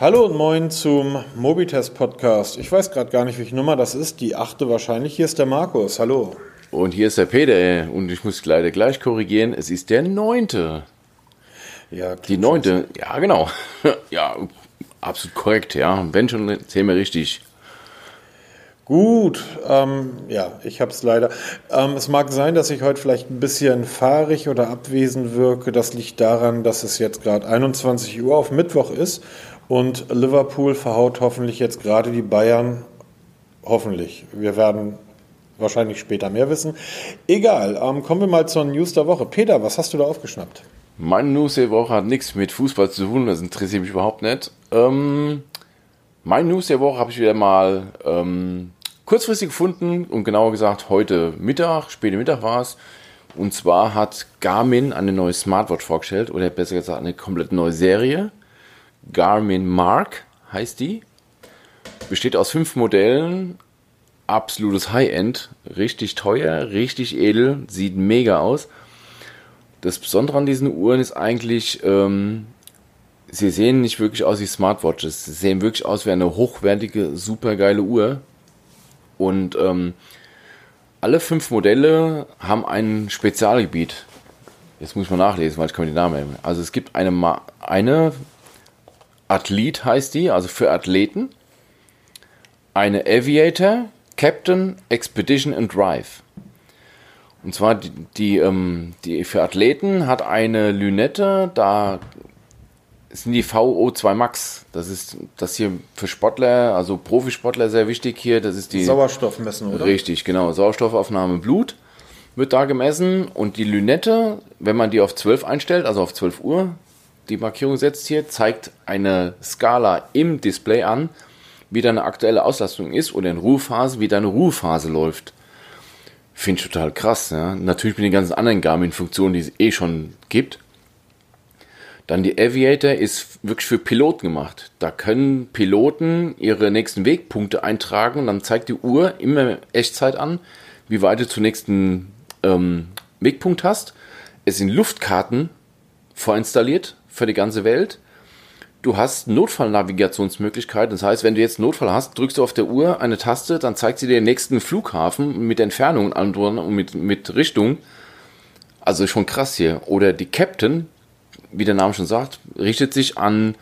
Hallo und moin zum Mobitest Podcast. Ich weiß gerade gar nicht, welche Nummer das ist. Die achte wahrscheinlich. Hier ist der Markus. Hallo. Und hier ist der Peter. Und ich muss leider gleich korrigieren. Es ist der neunte. Ja, Die neunte. Ja, genau. ja, absolut korrekt. Ja, wenn schon, zählen wir richtig. Gut, ähm, ja, ich habe es leider. Ähm, es mag sein, dass ich heute vielleicht ein bisschen fahrig oder abwesend wirke. Das liegt daran, dass es jetzt gerade 21 Uhr auf Mittwoch ist und Liverpool verhaut hoffentlich jetzt gerade die Bayern. Hoffentlich. Wir werden wahrscheinlich später mehr wissen. Egal, ähm, kommen wir mal zur News der Woche. Peter, was hast du da aufgeschnappt? Meine News der Woche hat nichts mit Fußball zu tun, das interessiert mich überhaupt nicht. Ähm, mein News der Woche habe ich wieder mal ähm, kurzfristig gefunden und genauer gesagt heute Mittag, später Mittag war es. Und zwar hat Garmin eine neue Smartwatch vorgestellt oder besser gesagt eine komplett neue Serie. Garmin Mark heißt die. Besteht aus fünf Modellen. Absolutes High-End. Richtig teuer, richtig edel. Sieht mega aus. Das Besondere an diesen Uhren ist eigentlich, ähm, sie sehen nicht wirklich aus wie Smartwatches. Sie sehen wirklich aus wie eine hochwertige, supergeile Uhr. Und ähm, alle fünf Modelle haben ein Spezialgebiet. Jetzt muss ich mal nachlesen, weil ich kann mir die Namen erinnern. Also es gibt eine, Ma eine Athlet heißt die, also für Athleten. Eine Aviator, Captain, Expedition and Drive. Und zwar die, die, ähm, die für Athleten hat eine Lünette, da sind die VO2 Max. Das ist das hier für Sportler, also Profisportler sehr wichtig hier. Das ist die Sauerstoff messen, oder? Richtig, genau. Sauerstoffaufnahme im Blut wird da gemessen und die Lünette, wenn man die auf 12 einstellt, also auf 12 Uhr, die Markierung setzt hier, zeigt eine Skala im Display an, wie deine aktuelle Auslastung ist oder in Ruhephase, wie deine Ruhephase läuft. Finde ich total krass. Ja? Natürlich mit den ganzen anderen Garmin-Funktionen, die es eh schon gibt. Dann die Aviator ist wirklich für Piloten gemacht. Da können Piloten ihre nächsten Wegpunkte eintragen und dann zeigt die Uhr immer Echtzeit an, wie weit du zum nächsten ähm, Wegpunkt hast. Es sind Luftkarten vorinstalliert für die ganze Welt. Du hast Notfallnavigationsmöglichkeiten. Das heißt, wenn du jetzt Notfall hast, drückst du auf der Uhr eine Taste, dann zeigt sie dir den nächsten Flughafen mit Entfernung und mit, mit Richtung. Also schon krass hier. Oder die Captain, wie der Name schon sagt, richtet sich an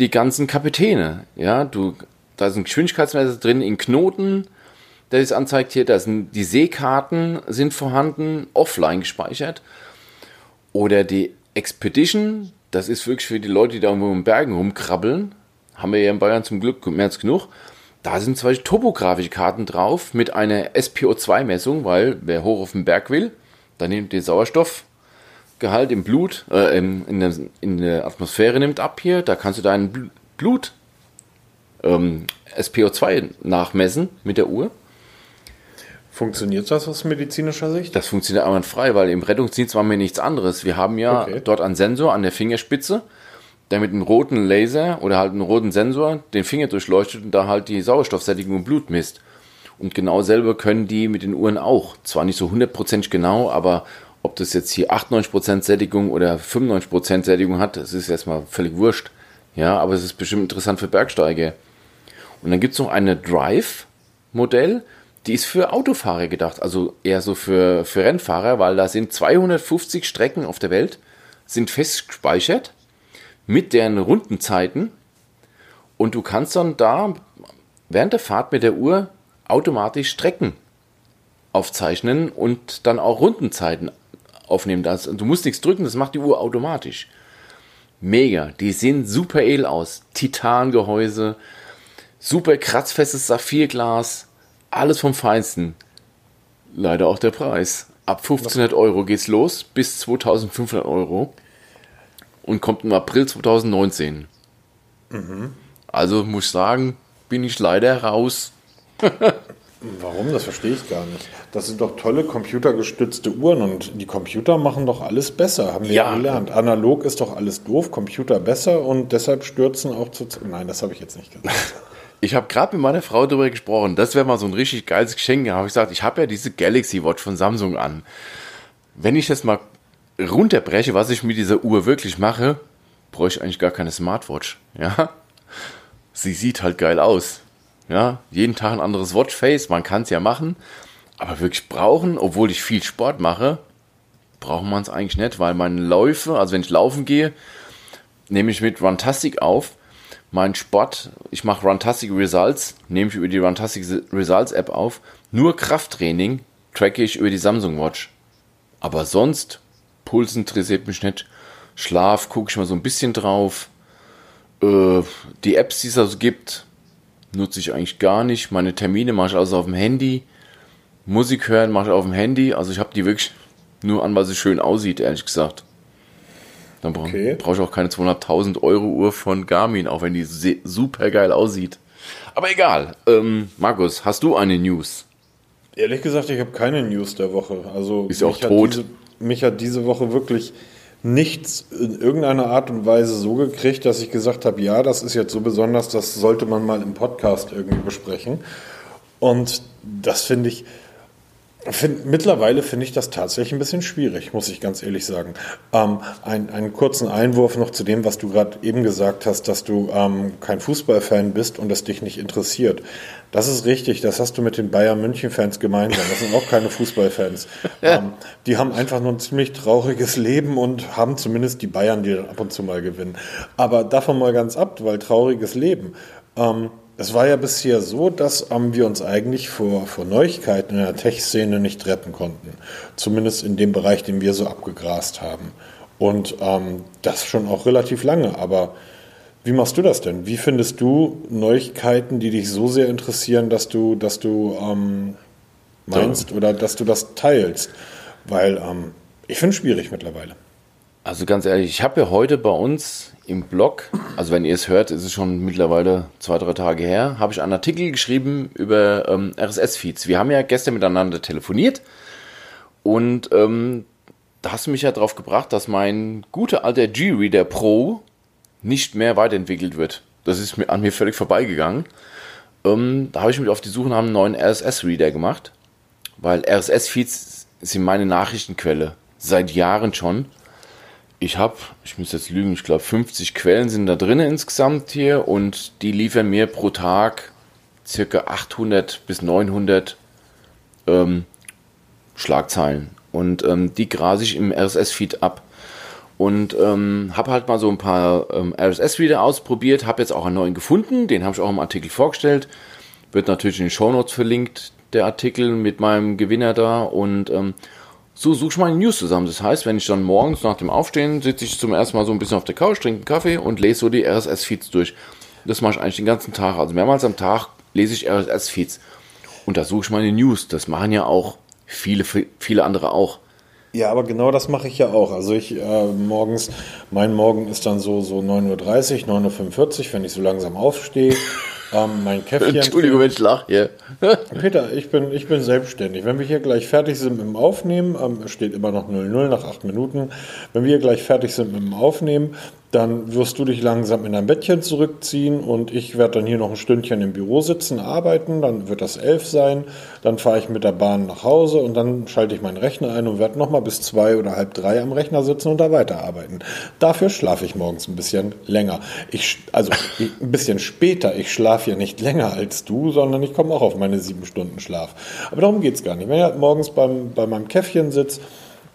die ganzen Kapitäne. Ja, du, da sind Geschwindigkeitsmesser drin in Knoten, der es anzeigt hier. Da sind die Seekarten sind vorhanden, offline gespeichert. Oder die Expedition, das ist wirklich für die Leute, die da irgendwo in den Bergen rumkrabbeln. Haben wir ja in Bayern zum Glück mehr als genug. Da sind zwei topografische Karten drauf mit einer SPO2-Messung, weil wer hoch auf den Berg will, dann nimmt den Sauerstoffgehalt im Blut, äh, in, der, in der Atmosphäre nimmt ab hier. Da kannst du deinen Blut ähm, SPO2 nachmessen mit der Uhr. Funktioniert das aus medizinischer Sicht? Das funktioniert einwandfrei, weil im Rettungsdienst waren wir nichts anderes. Wir haben ja okay. dort einen Sensor an der Fingerspitze, der mit einem roten Laser oder halt einem roten Sensor den Finger durchleuchtet und da halt die Sauerstoffsättigung im Blut misst. Und genau selber können die mit den Uhren auch. Zwar nicht so 100% genau, aber ob das jetzt hier 98% Sättigung oder 95% Sättigung hat, das ist erstmal völlig wurscht. Ja, aber es ist bestimmt interessant für Bergsteiger. Und dann gibt es noch eine Drive-Modell, die ist für Autofahrer gedacht, also eher so für, für Rennfahrer, weil da sind 250 Strecken auf der Welt, sind fest gespeichert mit deren Rundenzeiten und du kannst dann da während der Fahrt mit der Uhr automatisch Strecken aufzeichnen und dann auch Rundenzeiten aufnehmen. Das, du musst nichts drücken, das macht die Uhr automatisch. Mega, die sehen super edel aus. Titangehäuse, super kratzfestes Saphirglas, alles vom Feinsten. Leider auch der Preis. Ab 1500 Euro geht's los bis 2500 Euro und kommt im April 2019. Mhm. Also muss ich sagen, bin ich leider raus. Warum? Das verstehe ich gar nicht. Das sind doch tolle computergestützte Uhren und die Computer machen doch alles besser, haben wir ja, ja gelernt. Analog ist doch alles doof, Computer besser und deshalb stürzen auch zu. Nein, das habe ich jetzt nicht gesagt. Ich habe gerade mit meiner Frau darüber gesprochen, das wäre mal so ein richtig geiles Geschenk. Da habe ich gesagt, ich habe ja diese Galaxy Watch von Samsung an. Wenn ich das mal runterbreche, was ich mit dieser Uhr wirklich mache, bräuchte ich eigentlich gar keine Smartwatch. Ja? sie sieht halt geil aus. Ja, jeden Tag ein anderes Watchface, man kann es ja machen, aber wirklich brauchen, obwohl ich viel Sport mache, braucht man es eigentlich nicht, weil meine Läufe, also wenn ich laufen gehe, nehme ich mit Runtastic auf. Mein Sport, ich mache Runtastic Results, nehme ich über die Runtastic Results App auf. Nur Krafttraining tracke ich über die Samsung Watch. Aber sonst, Pulsen interessiert mich nicht. Schlaf gucke ich mal so ein bisschen drauf. Äh, die Apps, die es also gibt, nutze ich eigentlich gar nicht. Meine Termine mache ich also auf dem Handy. Musik hören mache ich auf dem Handy. Also ich habe die wirklich nur an, weil sie schön aussieht, ehrlich gesagt. Dann bra okay. brauche ich auch keine 200.000 Euro Uhr von Garmin, auch wenn die super geil aussieht. Aber egal. Ähm, Markus, hast du eine News? Ehrlich gesagt, ich habe keine News der Woche. Also ist ja auch tot. Diese, mich hat diese Woche wirklich nichts in irgendeiner Art und Weise so gekriegt, dass ich gesagt habe, ja, das ist jetzt so besonders, das sollte man mal im Podcast irgendwie besprechen. Und das finde ich, Find, mittlerweile finde ich das tatsächlich ein bisschen schwierig, muss ich ganz ehrlich sagen. Ähm, ein, einen kurzen Einwurf noch zu dem, was du gerade eben gesagt hast, dass du ähm, kein Fußballfan bist und es dich nicht interessiert. Das ist richtig, das hast du mit den Bayern München-Fans gemeinsam. Das sind auch keine Fußballfans. Ja. Ähm, die haben einfach nur ein ziemlich trauriges Leben und haben zumindest die Bayern, die dann ab und zu mal gewinnen. Aber davon mal ganz ab, weil trauriges Leben. Ähm, es war ja bisher so, dass ähm, wir uns eigentlich vor, vor Neuigkeiten in der Tech-Szene nicht retten konnten. Zumindest in dem Bereich, den wir so abgegrast haben. Und ähm, das schon auch relativ lange. Aber wie machst du das denn? Wie findest du Neuigkeiten, die dich so sehr interessieren, dass du, dass du ähm, meinst ja. oder dass du das teilst? Weil ähm, ich finde es schwierig mittlerweile. Also ganz ehrlich, ich habe ja heute bei uns im Blog, also wenn ihr es hört, ist es schon mittlerweile zwei, drei Tage her, habe ich einen Artikel geschrieben über ähm, RSS-Feeds. Wir haben ja gestern miteinander telefoniert und ähm, da hast du mich ja darauf gebracht, dass mein guter alter G-Reader Pro nicht mehr weiterentwickelt wird. Das ist mir, an mir völlig vorbeigegangen. Ähm, da habe ich mich auf die Suche nach einem neuen RSS-Reader gemacht, weil RSS-Feeds sind meine Nachrichtenquelle seit Jahren schon ich habe, ich muss jetzt lügen, ich glaube 50 Quellen sind da drin insgesamt hier und die liefern mir pro Tag circa 800 bis 900 ähm, Schlagzeilen. Und ähm, die grase ich im RSS-Feed ab. Und ähm, habe halt mal so ein paar ähm, RSS-Reader ausprobiert, habe jetzt auch einen neuen gefunden, den habe ich auch im Artikel vorgestellt, wird natürlich in den Show Notes verlinkt, der Artikel mit meinem Gewinner da. Und ähm, so suche ich meine News zusammen. Das heißt, wenn ich dann morgens nach dem Aufstehen sitze ich zum ersten Mal so ein bisschen auf der Couch, trinke einen Kaffee und lese so die RSS-Feeds durch. Das mache ich eigentlich den ganzen Tag. Also mehrmals am Tag lese ich RSS-Feeds. Und da suche ich meine News. Das machen ja auch viele, viele andere auch. Ja, aber genau das mache ich ja auch. Also ich äh, morgens, mein Morgen ist dann so, so 9.30 Uhr, 9.45 Uhr, wenn ich so langsam aufstehe. Ähm, mein Käffchen. Entschuldigung, wenn ich lache. Yeah. Peter, ich bin, ich bin selbstständig. Wenn wir hier gleich fertig sind mit dem Aufnehmen, ähm, steht immer noch 0-0 nach acht Minuten. Wenn wir hier gleich fertig sind mit dem Aufnehmen, dann wirst du dich langsam in dein Bettchen zurückziehen und ich werde dann hier noch ein Stündchen im Büro sitzen, arbeiten. Dann wird das elf sein. Dann fahre ich mit der Bahn nach Hause und dann schalte ich meinen Rechner ein und werde nochmal bis zwei oder halb drei am Rechner sitzen und da weiterarbeiten. Dafür schlafe ich morgens ein bisschen länger. Ich, also ein bisschen später. Ich schlafe ja nicht länger als du, sondern ich komme auch auf meine sieben Stunden Schlaf. Aber darum geht es gar nicht. Wenn ich halt morgens beim, bei meinem Käffchen sitze,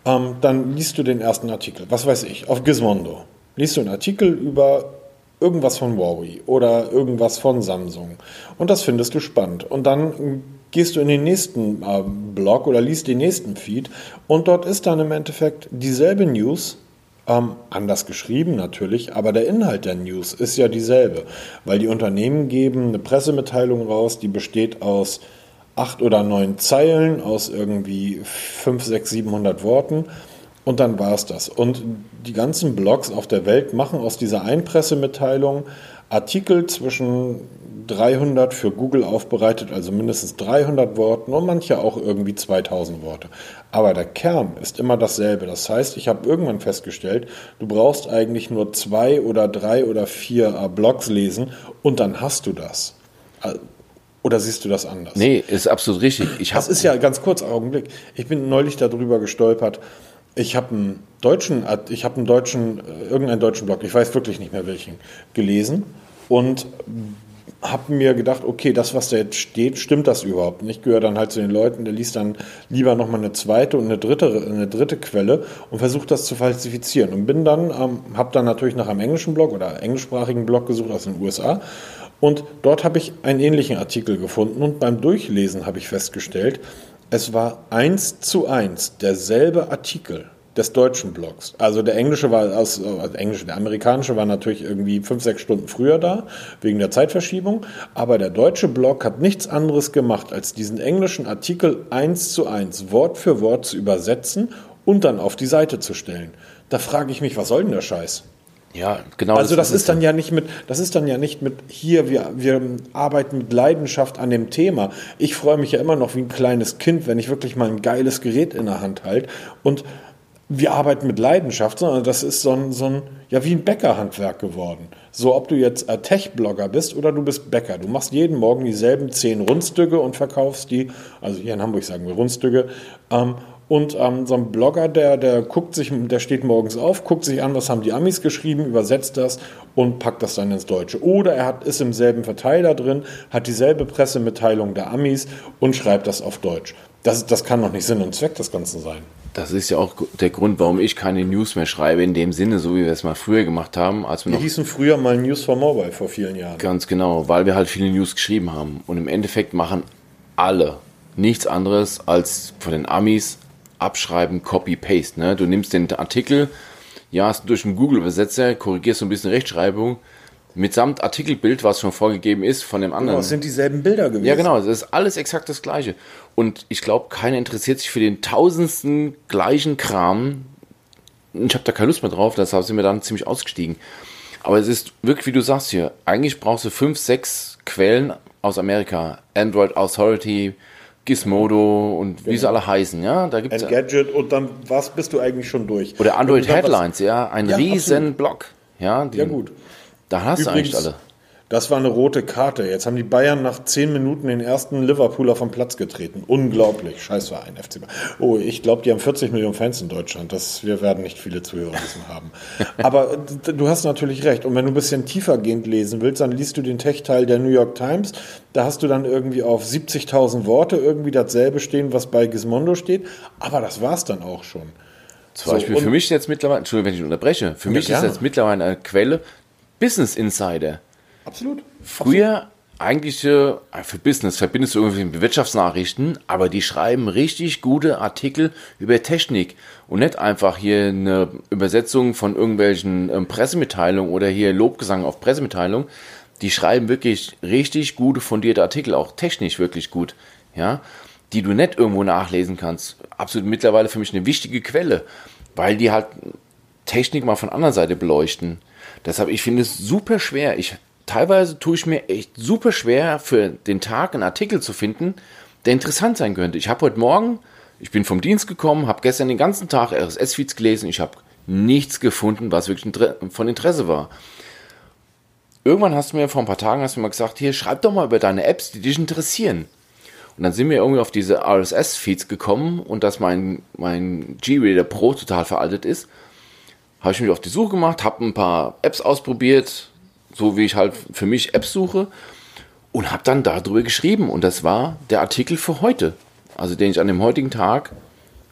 ähm, dann liest du den ersten Artikel. Was weiß ich, auf Gizmondo liest du einen Artikel über irgendwas von Huawei oder irgendwas von Samsung und das findest du spannend. Und dann gehst du in den nächsten äh, Blog oder liest den nächsten Feed und dort ist dann im Endeffekt dieselbe News, ähm, anders geschrieben natürlich, aber der Inhalt der News ist ja dieselbe, weil die Unternehmen geben eine Pressemitteilung raus, die besteht aus acht oder neun Zeilen, aus irgendwie fünf, sechs, siebenhundert Worten und dann war es das. Und die ganzen Blogs auf der Welt machen aus dieser Einpressemitteilung Artikel zwischen 300 für Google aufbereitet, also mindestens 300 Worten und manche auch irgendwie 2000 Worte. Aber der Kern ist immer dasselbe. Das heißt, ich habe irgendwann festgestellt, du brauchst eigentlich nur zwei oder drei oder vier äh, Blogs lesen und dann hast du das. Oder siehst du das anders? Nee, ist absolut richtig. Ich das ist ja ganz kurz Augenblick. Ich bin neulich darüber gestolpert. Ich habe einen deutschen, ich habe einen deutschen, äh, irgendeinen deutschen Blog, ich weiß wirklich nicht mehr welchen, gelesen. und habe mir gedacht, okay, das, was da jetzt steht, stimmt das überhaupt nicht. Ich gehöre dann halt zu den Leuten, der liest dann lieber nochmal eine zweite und eine dritte, eine dritte Quelle und versucht das zu falsifizieren. Und bin dann, ähm, habe dann natürlich nach einem englischen Blog oder englischsprachigen Blog gesucht aus den USA. Und dort habe ich einen ähnlichen Artikel gefunden und beim Durchlesen habe ich festgestellt, es war eins zu eins derselbe Artikel des deutschen Blogs. Also der englische war aus, also englische, der amerikanische war natürlich irgendwie fünf, sechs Stunden früher da, wegen der Zeitverschiebung. Aber der deutsche Blog hat nichts anderes gemacht, als diesen englischen Artikel eins zu eins, Wort für Wort zu übersetzen und dann auf die Seite zu stellen. Da frage ich mich, was soll denn der Scheiß? Ja, genau. Also das, das ist dann ja nicht mit, das ist dann ja nicht mit hier, wir, wir arbeiten mit Leidenschaft an dem Thema. Ich freue mich ja immer noch wie ein kleines Kind, wenn ich wirklich mal ein geiles Gerät in der Hand halte und wir arbeiten mit Leidenschaft, sondern das ist so ein, so ein ja, wie ein Bäckerhandwerk geworden. So, ob du jetzt Tech-Blogger bist oder du bist Bäcker. Du machst jeden Morgen dieselben zehn Rundstücke und verkaufst die, also hier in Hamburg sagen wir Rundstücke. Ähm, und ähm, so ein Blogger, der, der guckt sich, der steht morgens auf, guckt sich an, was haben die Amis geschrieben, übersetzt das und packt das dann ins Deutsche. Oder er hat, ist im selben Verteiler drin, hat dieselbe Pressemitteilung der Amis und schreibt das auf Deutsch. Das, das kann doch nicht Sinn und Zweck des Ganzen sein. Das ist ja auch der Grund, warum ich keine News mehr schreibe, in dem Sinne, so wie wir es mal früher gemacht haben. Als wir, wir hießen früher mal News for Mobile vor vielen Jahren. Ganz genau, weil wir halt viele News geschrieben haben. Und im Endeffekt machen alle nichts anderes als von den Amis abschreiben, Copy-Paste. Ne? Du nimmst den Artikel, ja, hast durch einen Google-Übersetzer, korrigierst so ein bisschen Rechtschreibung, mitsamt Artikelbild, was schon vorgegeben ist von dem anderen. Genau, es sind dieselben Bilder gewesen. Ja, genau, es ist alles exakt das Gleiche. Und ich glaube, keiner interessiert sich für den tausendsten gleichen Kram. Ich habe da keine Lust mehr drauf, deshalb sind wir dann ziemlich ausgestiegen. Aber es ist wirklich, wie du sagst hier, eigentlich brauchst du fünf, sechs Quellen aus Amerika. Android Authority, Gizmodo und wie sie alle heißen, ja. Da gibt's Engadget und dann was bist du eigentlich schon durch. Oder Android Headlines, ja, ein ja, riesen absolut. Blog. Ja, die, ja, gut. Da hast Übrigens, du eigentlich alle. Das war eine rote Karte. Jetzt haben die Bayern nach zehn Minuten den ersten Liverpooler vom Platz getreten. Unglaublich. Scheiß ein FC Bayern. Oh, ich glaube, die haben 40 Millionen Fans in Deutschland. Das, wir werden nicht viele Zuhörer wissen haben. Aber du hast natürlich recht. Und wenn du ein bisschen tiefergehend lesen willst, dann liest du den Tech-Teil der New York Times. Da hast du dann irgendwie auf 70.000 Worte irgendwie dasselbe stehen, was bei Gizmondo steht. Aber das war es dann auch schon. Zum Beispiel so, für mich jetzt mittlerweile, Entschuldigung, wenn ich unterbreche, für mich gerne. ist jetzt mittlerweile eine Quelle Business Insider. Absolut. Früher eigentlich äh, für Business verbindest du irgendwie mit Wirtschaftsnachrichten, aber die schreiben richtig gute Artikel über Technik und nicht einfach hier eine Übersetzung von irgendwelchen ähm, Pressemitteilungen oder hier Lobgesang auf Pressemitteilungen. Die schreiben wirklich richtig gute, fundierte Artikel, auch technisch wirklich gut, ja, die du nicht irgendwo nachlesen kannst. Absolut mittlerweile für mich eine wichtige Quelle, weil die halt Technik mal von anderer Seite beleuchten. Deshalb, ich finde es super schwer. Ich teilweise tue ich mir echt super schwer, für den Tag einen Artikel zu finden, der interessant sein könnte. Ich habe heute Morgen, ich bin vom Dienst gekommen, habe gestern den ganzen Tag RSS-Feeds gelesen, ich habe nichts gefunden, was wirklich von Interesse war. Irgendwann hast du mir vor ein paar Tagen hast du mir gesagt, hier schreib doch mal über deine Apps, die dich interessieren. Und dann sind wir irgendwie auf diese RSS-Feeds gekommen und dass mein, mein G-Reader Pro total veraltet ist, habe ich mich auf die Suche gemacht, habe ein paar Apps ausprobiert, so wie ich halt für mich Apps suche und habe dann darüber geschrieben und das war der Artikel für heute, also den ich an dem heutigen Tag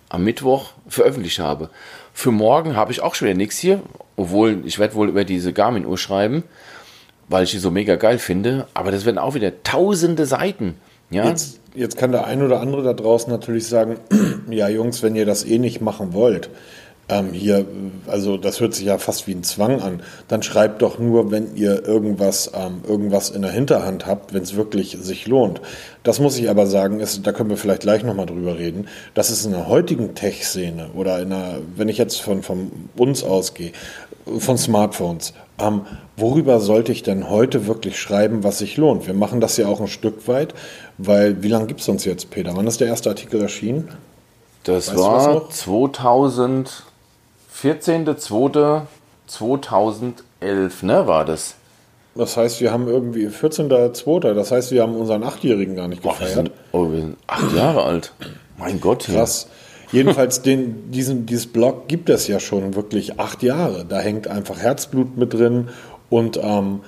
am Mittwoch veröffentlicht habe. Für morgen habe ich auch schon wieder nichts hier, obwohl ich werde wohl über diese Garmin-Uhr schreiben, weil ich sie so mega geil finde, aber das werden auch wieder tausende Seiten. Ja? Jetzt, jetzt kann der ein oder andere da draußen natürlich sagen, ja Jungs, wenn ihr das eh nicht machen wollt, ähm, hier, also das hört sich ja fast wie ein Zwang an, dann schreibt doch nur, wenn ihr irgendwas, ähm, irgendwas in der Hinterhand habt, wenn es wirklich sich lohnt. Das muss ich aber sagen, ist, da können wir vielleicht gleich nochmal drüber reden, dass es in der heutigen Tech-Szene oder in einer, wenn ich jetzt von, von uns ausgehe, von Smartphones, ähm, worüber sollte ich denn heute wirklich schreiben, was sich lohnt? Wir machen das ja auch ein Stück weit, weil wie lange gibt es uns jetzt, Peter? Wann ist der erste Artikel erschienen? Das weißt war 2000. 14.02.2011, ne, war das. Das heißt, wir haben irgendwie 14.02. Das heißt, wir haben unseren Achtjährigen gar nicht gefeiert. Oh, wir sind, oh, wir sind acht Jahre alt. Mein Gott. Krass. Jedenfalls, den, diesen, dieses Blog gibt es ja schon wirklich acht Jahre. Da hängt einfach Herzblut mit drin und ähm,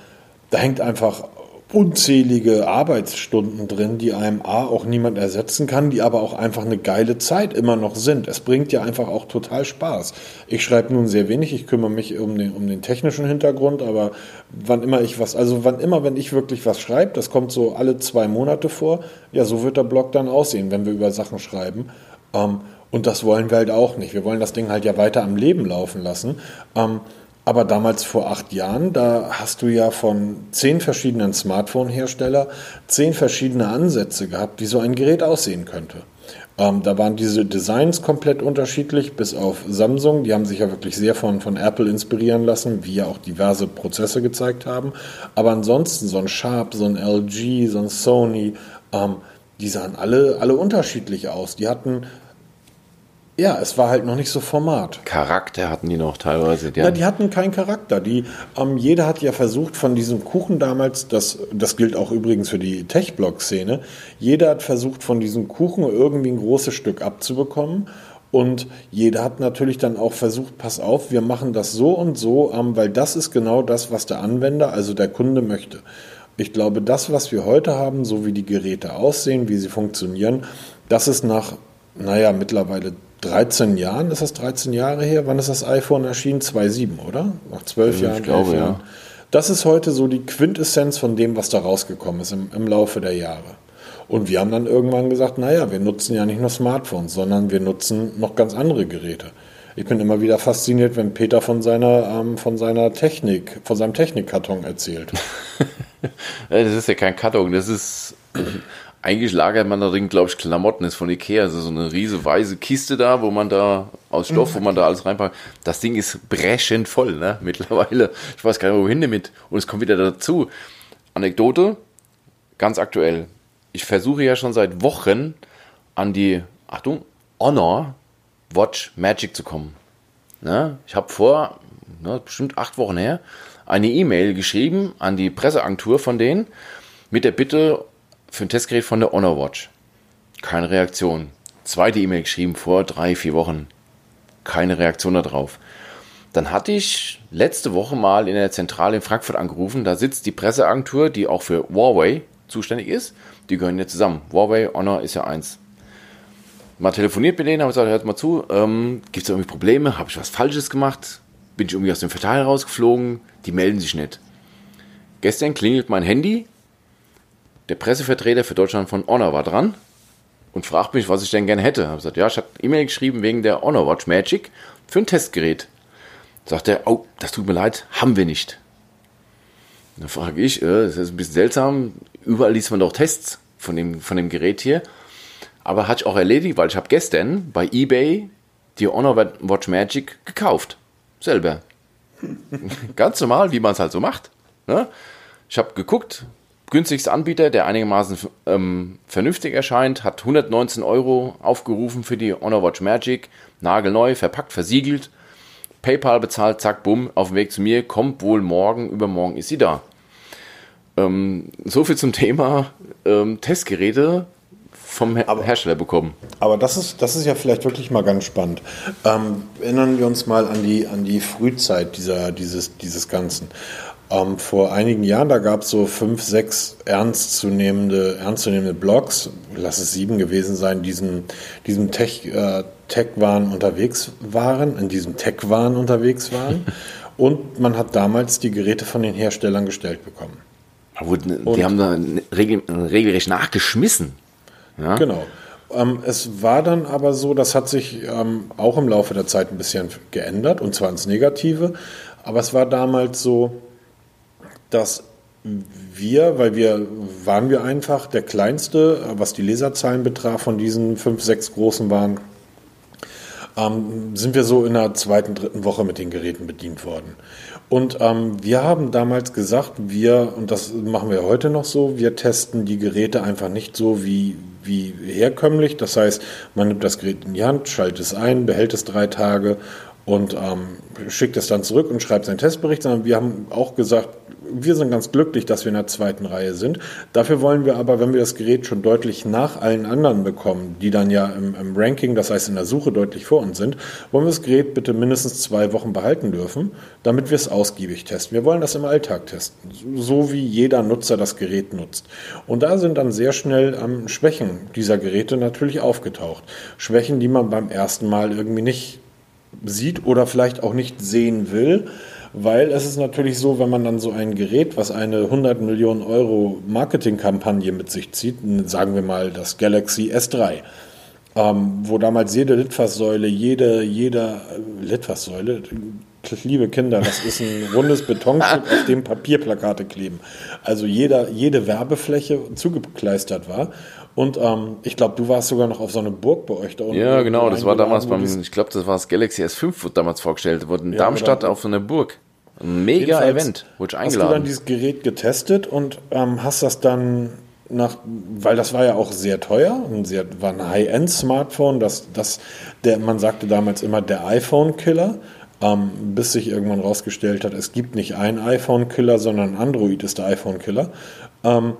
da hängt einfach unzählige Arbeitsstunden drin, die einem A auch niemand ersetzen kann, die aber auch einfach eine geile Zeit immer noch sind. Es bringt ja einfach auch total Spaß. Ich schreibe nun sehr wenig, ich kümmere mich um den, um den technischen Hintergrund, aber wann immer ich was, also wann immer, wenn ich wirklich was schreibe, das kommt so alle zwei Monate vor, ja, so wird der Blog dann aussehen, wenn wir über Sachen schreiben. Ähm, und das wollen wir halt auch nicht. Wir wollen das Ding halt ja weiter am Leben laufen lassen. Ähm, aber damals vor acht Jahren, da hast du ja von zehn verschiedenen Smartphone-Hersteller zehn verschiedene Ansätze gehabt, wie so ein Gerät aussehen könnte. Ähm, da waren diese Designs komplett unterschiedlich, bis auf Samsung. Die haben sich ja wirklich sehr von, von Apple inspirieren lassen, wie ja auch diverse Prozesse gezeigt haben. Aber ansonsten so ein Sharp, so ein LG, so ein Sony, ähm, die sahen alle, alle unterschiedlich aus. Die hatten ja, es war halt noch nicht so Format. Charakter hatten die noch teilweise. Die, ja, die hatten keinen Charakter. Die, ähm, jeder hat ja versucht, von diesem Kuchen damals, das, das gilt auch übrigens für die Tech-Blog-Szene, jeder hat versucht, von diesem Kuchen irgendwie ein großes Stück abzubekommen. Und jeder hat natürlich dann auch versucht, pass auf, wir machen das so und so, ähm, weil das ist genau das, was der Anwender, also der Kunde möchte. Ich glaube, das, was wir heute haben, so wie die Geräte aussehen, wie sie funktionieren, das ist nach, naja, mittlerweile 13 Jahren, ist das 13 Jahre her? Wann ist das iPhone erschienen? 2007, oder? Nach 12 ich Jahren? Ich glaube, ja. Das ist heute so die Quintessenz von dem, was da rausgekommen ist im, im Laufe der Jahre. Und wir haben dann irgendwann gesagt, naja, wir nutzen ja nicht nur Smartphones, sondern wir nutzen noch ganz andere Geräte. Ich bin immer wieder fasziniert, wenn Peter von seiner, ähm, von seiner Technik, von seinem Technikkarton erzählt. das ist ja kein Karton, das ist eigentlich lagert man da drin, glaube ich, Klamotten ist von Ikea, also so eine riese weiße Kiste da, wo man da aus Stoff, wo man da alles reinpackt. Das Ding ist brechend voll, ne? Mittlerweile. Ich weiß gar nicht, wohin damit. Und es kommt wieder dazu. Anekdote, ganz aktuell. Ich versuche ja schon seit Wochen an die, Achtung, Honor Watch Magic zu kommen. Ne? Ich habe vor, ne, bestimmt acht Wochen her, eine E-Mail geschrieben an die Presseagentur von denen mit der Bitte, für ein Testgerät von der Honor Watch. Keine Reaktion. Zweite E-Mail geschrieben vor drei, vier Wochen. Keine Reaktion darauf. Dann hatte ich letzte Woche mal in der Zentrale in Frankfurt angerufen. Da sitzt die Presseagentur, die auch für Huawei zuständig ist. Die gehören ja zusammen. Huawei, Honor ist ja eins. Mal telefoniert mit denen, habe gesagt, hört mal zu, ähm, gibt es irgendwie Probleme? Habe ich was Falsches gemacht? Bin ich irgendwie aus dem Verteiler rausgeflogen? Die melden sich nicht. Gestern klingelt mein Handy, der Pressevertreter für Deutschland von Honor war dran und fragt mich, was ich denn gerne hätte. Ich habe gesagt, ja, ich habe E-Mail geschrieben wegen der Honor Watch Magic für ein Testgerät. Sagt er, oh, das tut mir leid, haben wir nicht. Dann frage ich, äh, das ist ein bisschen seltsam, überall liest man doch Tests von dem, von dem Gerät hier. Aber hat ich auch erledigt, weil ich habe gestern bei eBay die Honor Watch Magic gekauft. Selber. Ganz normal, wie man es halt so macht. Ne? Ich habe geguckt, günstigste Anbieter, der einigermaßen ähm, vernünftig erscheint, hat 119 Euro aufgerufen für die Honor Watch Magic. Nagelneu, verpackt, versiegelt. PayPal bezahlt, zack, bumm, auf dem Weg zu mir, kommt wohl morgen, übermorgen ist sie da. Ähm, so viel zum Thema ähm, Testgeräte vom Her aber, Hersteller bekommen. Aber das ist, das ist ja vielleicht wirklich mal ganz spannend. Ähm, erinnern wir uns mal an die, an die Frühzeit dieser, dieses, dieses Ganzen. Ähm, vor einigen Jahren, da gab es so fünf, sechs ernstzunehmende, ernstzunehmende Blogs, lass es sieben gewesen sein, diesen, diesem Tech, äh, Tech-Waren unterwegs waren, in diesem Tech-Waren unterwegs waren. Und man hat damals die Geräte von den Herstellern gestellt bekommen. Aber die Und, haben da regel, regelrecht nachgeschmissen. Ja? Genau. Ähm, es war dann aber so, das hat sich ähm, auch im Laufe der Zeit ein bisschen geändert, und zwar ins Negative. Aber es war damals so, dass wir, weil wir waren wir einfach der kleinste, was die Leserzahlen betraf, von diesen fünf, sechs großen waren, ähm, sind wir so in der zweiten, dritten Woche mit den Geräten bedient worden. Und ähm, wir haben damals gesagt, wir, und das machen wir heute noch so, wir testen die Geräte einfach nicht so wie, wie herkömmlich. Das heißt, man nimmt das Gerät in die Hand, schaltet es ein, behält es drei Tage und ähm, schickt es dann zurück und schreibt seinen Testbericht, sondern wir haben auch gesagt, wir sind ganz glücklich, dass wir in der zweiten Reihe sind. Dafür wollen wir aber, wenn wir das Gerät schon deutlich nach allen anderen bekommen, die dann ja im, im Ranking, das heißt in der Suche deutlich vor uns sind, wollen wir das Gerät bitte mindestens zwei Wochen behalten dürfen, damit wir es ausgiebig testen. Wir wollen das im Alltag testen, so wie jeder Nutzer das Gerät nutzt. Und da sind dann sehr schnell ähm, Schwächen dieser Geräte natürlich aufgetaucht. Schwächen, die man beim ersten Mal irgendwie nicht sieht oder vielleicht auch nicht sehen will, weil es ist natürlich so, wenn man dann so ein Gerät, was eine 100 Millionen Euro Marketingkampagne mit sich zieht, sagen wir mal das Galaxy S3, ähm, wo damals jede Litfaßsäule, jede, jede äh, Litfaßsäule, liebe Kinder, das ist ein rundes Betonstück, auf dem Papierplakate kleben. Also jeder, jede Werbefläche zugekleistert war. Und ähm, ich glaube, du warst sogar noch auf so eine Burg bei euch da unten. Ja, genau, das war damals beim, ich glaube, das war das Galaxy S5, wurde damals vorgestellt, wurde in ja, Darmstadt genau. auf so einer Burg. Ein mega Jedenfalls Event, wurde eingeladen. Hast du dann dieses Gerät getestet und ähm, hast das dann nach, weil das war ja auch sehr teuer und sehr, war ein High-End-Smartphone, das, das, der, man sagte damals immer der iPhone-Killer, ähm, bis sich irgendwann rausgestellt hat, es gibt nicht einen iPhone-Killer, sondern Android ist der iPhone-Killer. Ähm,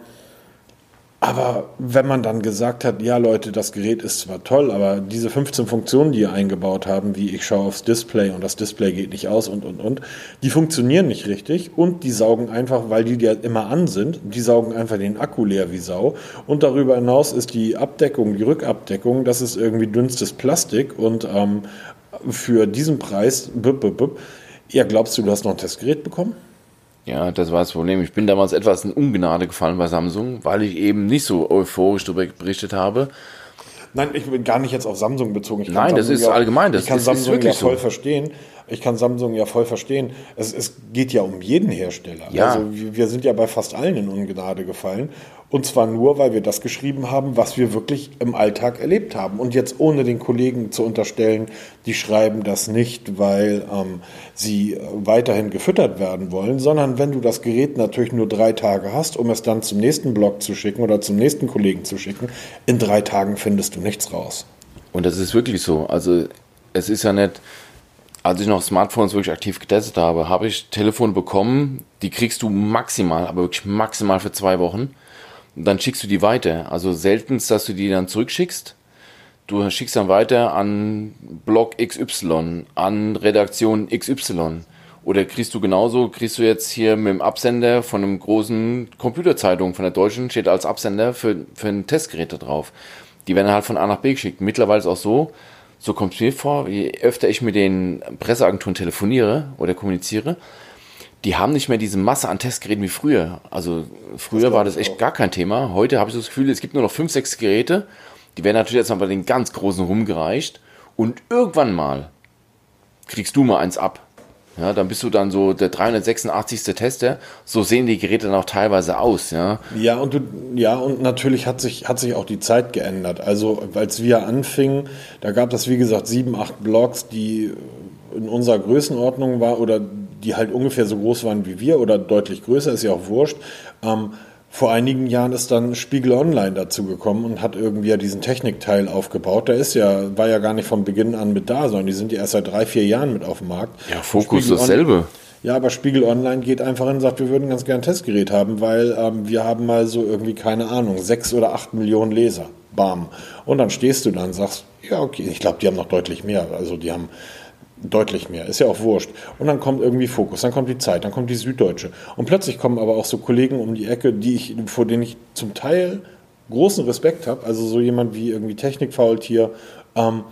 aber wenn man dann gesagt hat, ja Leute, das Gerät ist zwar toll, aber diese 15 Funktionen, die ihr eingebaut haben, wie ich schaue aufs Display und das Display geht nicht aus und, und, und, die funktionieren nicht richtig und die saugen einfach, weil die ja immer an sind, die saugen einfach den Akku leer wie Sau. Und darüber hinaus ist die Abdeckung, die Rückabdeckung, das ist irgendwie dünnstes Plastik und ähm, für diesen Preis, bup, bup, bup, ja, glaubst du, du hast noch ein Testgerät bekommen? Ja, das war das Problem. Ich bin damals etwas in Ungnade gefallen bei Samsung, weil ich eben nicht so euphorisch darüber berichtet habe. Nein, ich bin gar nicht jetzt auf Samsung bezogen. Nein, Samsung das ist ja, allgemein. Das ich kann ist, Samsung ist ja voll so. verstehen. Ich kann Samsung ja voll verstehen. Es, es geht ja um jeden Hersteller. Ja. Also wir sind ja bei fast allen in Ungnade gefallen. Und zwar nur, weil wir das geschrieben haben, was wir wirklich im Alltag erlebt haben. Und jetzt ohne den Kollegen zu unterstellen, die schreiben das nicht, weil ähm, sie weiterhin gefüttert werden wollen, sondern wenn du das Gerät natürlich nur drei Tage hast, um es dann zum nächsten Blog zu schicken oder zum nächsten Kollegen zu schicken, in drei Tagen findest du nichts raus. Und das ist wirklich so. Also es ist ja nicht, als ich noch Smartphones wirklich aktiv getestet habe, habe ich Telefone bekommen, die kriegst du maximal, aber wirklich maximal für zwei Wochen dann schickst du die weiter. Also seltenst, dass du die dann zurückschickst. Du schickst dann weiter an Blog XY, an Redaktion XY. Oder kriegst du genauso, kriegst du jetzt hier mit dem Absender von einem großen Computerzeitung von der Deutschen, steht als Absender für, für ein Testgerät da drauf. Die werden halt von A nach B geschickt. Mittlerweile ist auch so, so kommt es mir vor, je öfter ich mit den Presseagenturen telefoniere oder kommuniziere, die haben nicht mehr diese Masse an Testgeräten wie früher. Also früher das war das echt auch. gar kein Thema. Heute habe ich das Gefühl, es gibt nur noch fünf, sechs Geräte. Die werden natürlich jetzt mal bei den ganz großen rumgereicht. Und irgendwann mal kriegst du mal eins ab. Ja, dann bist du dann so der 386. Tester. So sehen die Geräte dann auch teilweise aus, ja. Ja, und du, ja, und natürlich hat sich, hat sich auch die Zeit geändert. Also, als wir anfingen, da gab es, wie gesagt, sieben, acht Blogs, die in unserer Größenordnung war oder die halt ungefähr so groß waren wie wir oder deutlich größer, ist ja auch wurscht. Ähm, vor einigen Jahren ist dann Spiegel Online dazu gekommen und hat irgendwie ja diesen Technikteil aufgebaut. Der ist ja, war ja gar nicht von Beginn an mit da, sondern die sind ja erst seit drei, vier Jahren mit auf dem Markt. Ja, Fokus Spiegel dasselbe. Ja, aber Spiegel Online geht einfach hin und sagt, wir würden ganz gerne ein Testgerät haben, weil ähm, wir haben mal so irgendwie, keine Ahnung, sechs oder acht Millionen Leser. Bam. Und dann stehst du dann und sagst, ja, okay, ich glaube, die haben noch deutlich mehr. Also die haben Deutlich mehr, ist ja auch wurscht. Und dann kommt irgendwie Fokus, dann kommt die Zeit, dann kommt die Süddeutsche. Und plötzlich kommen aber auch so Kollegen um die Ecke, die ich, vor denen ich zum Teil großen Respekt habe. Also so jemand wie irgendwie Technikfaultier, ähm,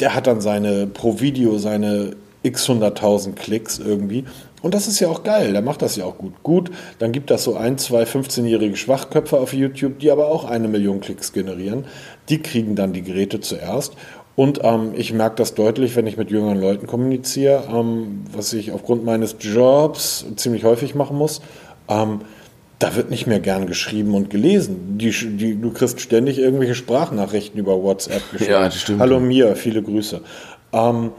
der hat dann seine pro Video seine x 100.000 Klicks irgendwie. Und das ist ja auch geil, der macht das ja auch gut. Gut, dann gibt das so ein, zwei 15-jährige Schwachköpfe auf YouTube, die aber auch eine Million Klicks generieren. Die kriegen dann die Geräte zuerst. Und ähm, ich merke das deutlich, wenn ich mit jüngeren Leuten kommuniziere, ähm, was ich aufgrund meines Jobs ziemlich häufig machen muss. Ähm, da wird nicht mehr gern geschrieben und gelesen. Die, die, du kriegst ständig irgendwelche Sprachnachrichten über WhatsApp geschrieben. Ja, das stimmt. Hallo mir, viele Grüße. Ähm,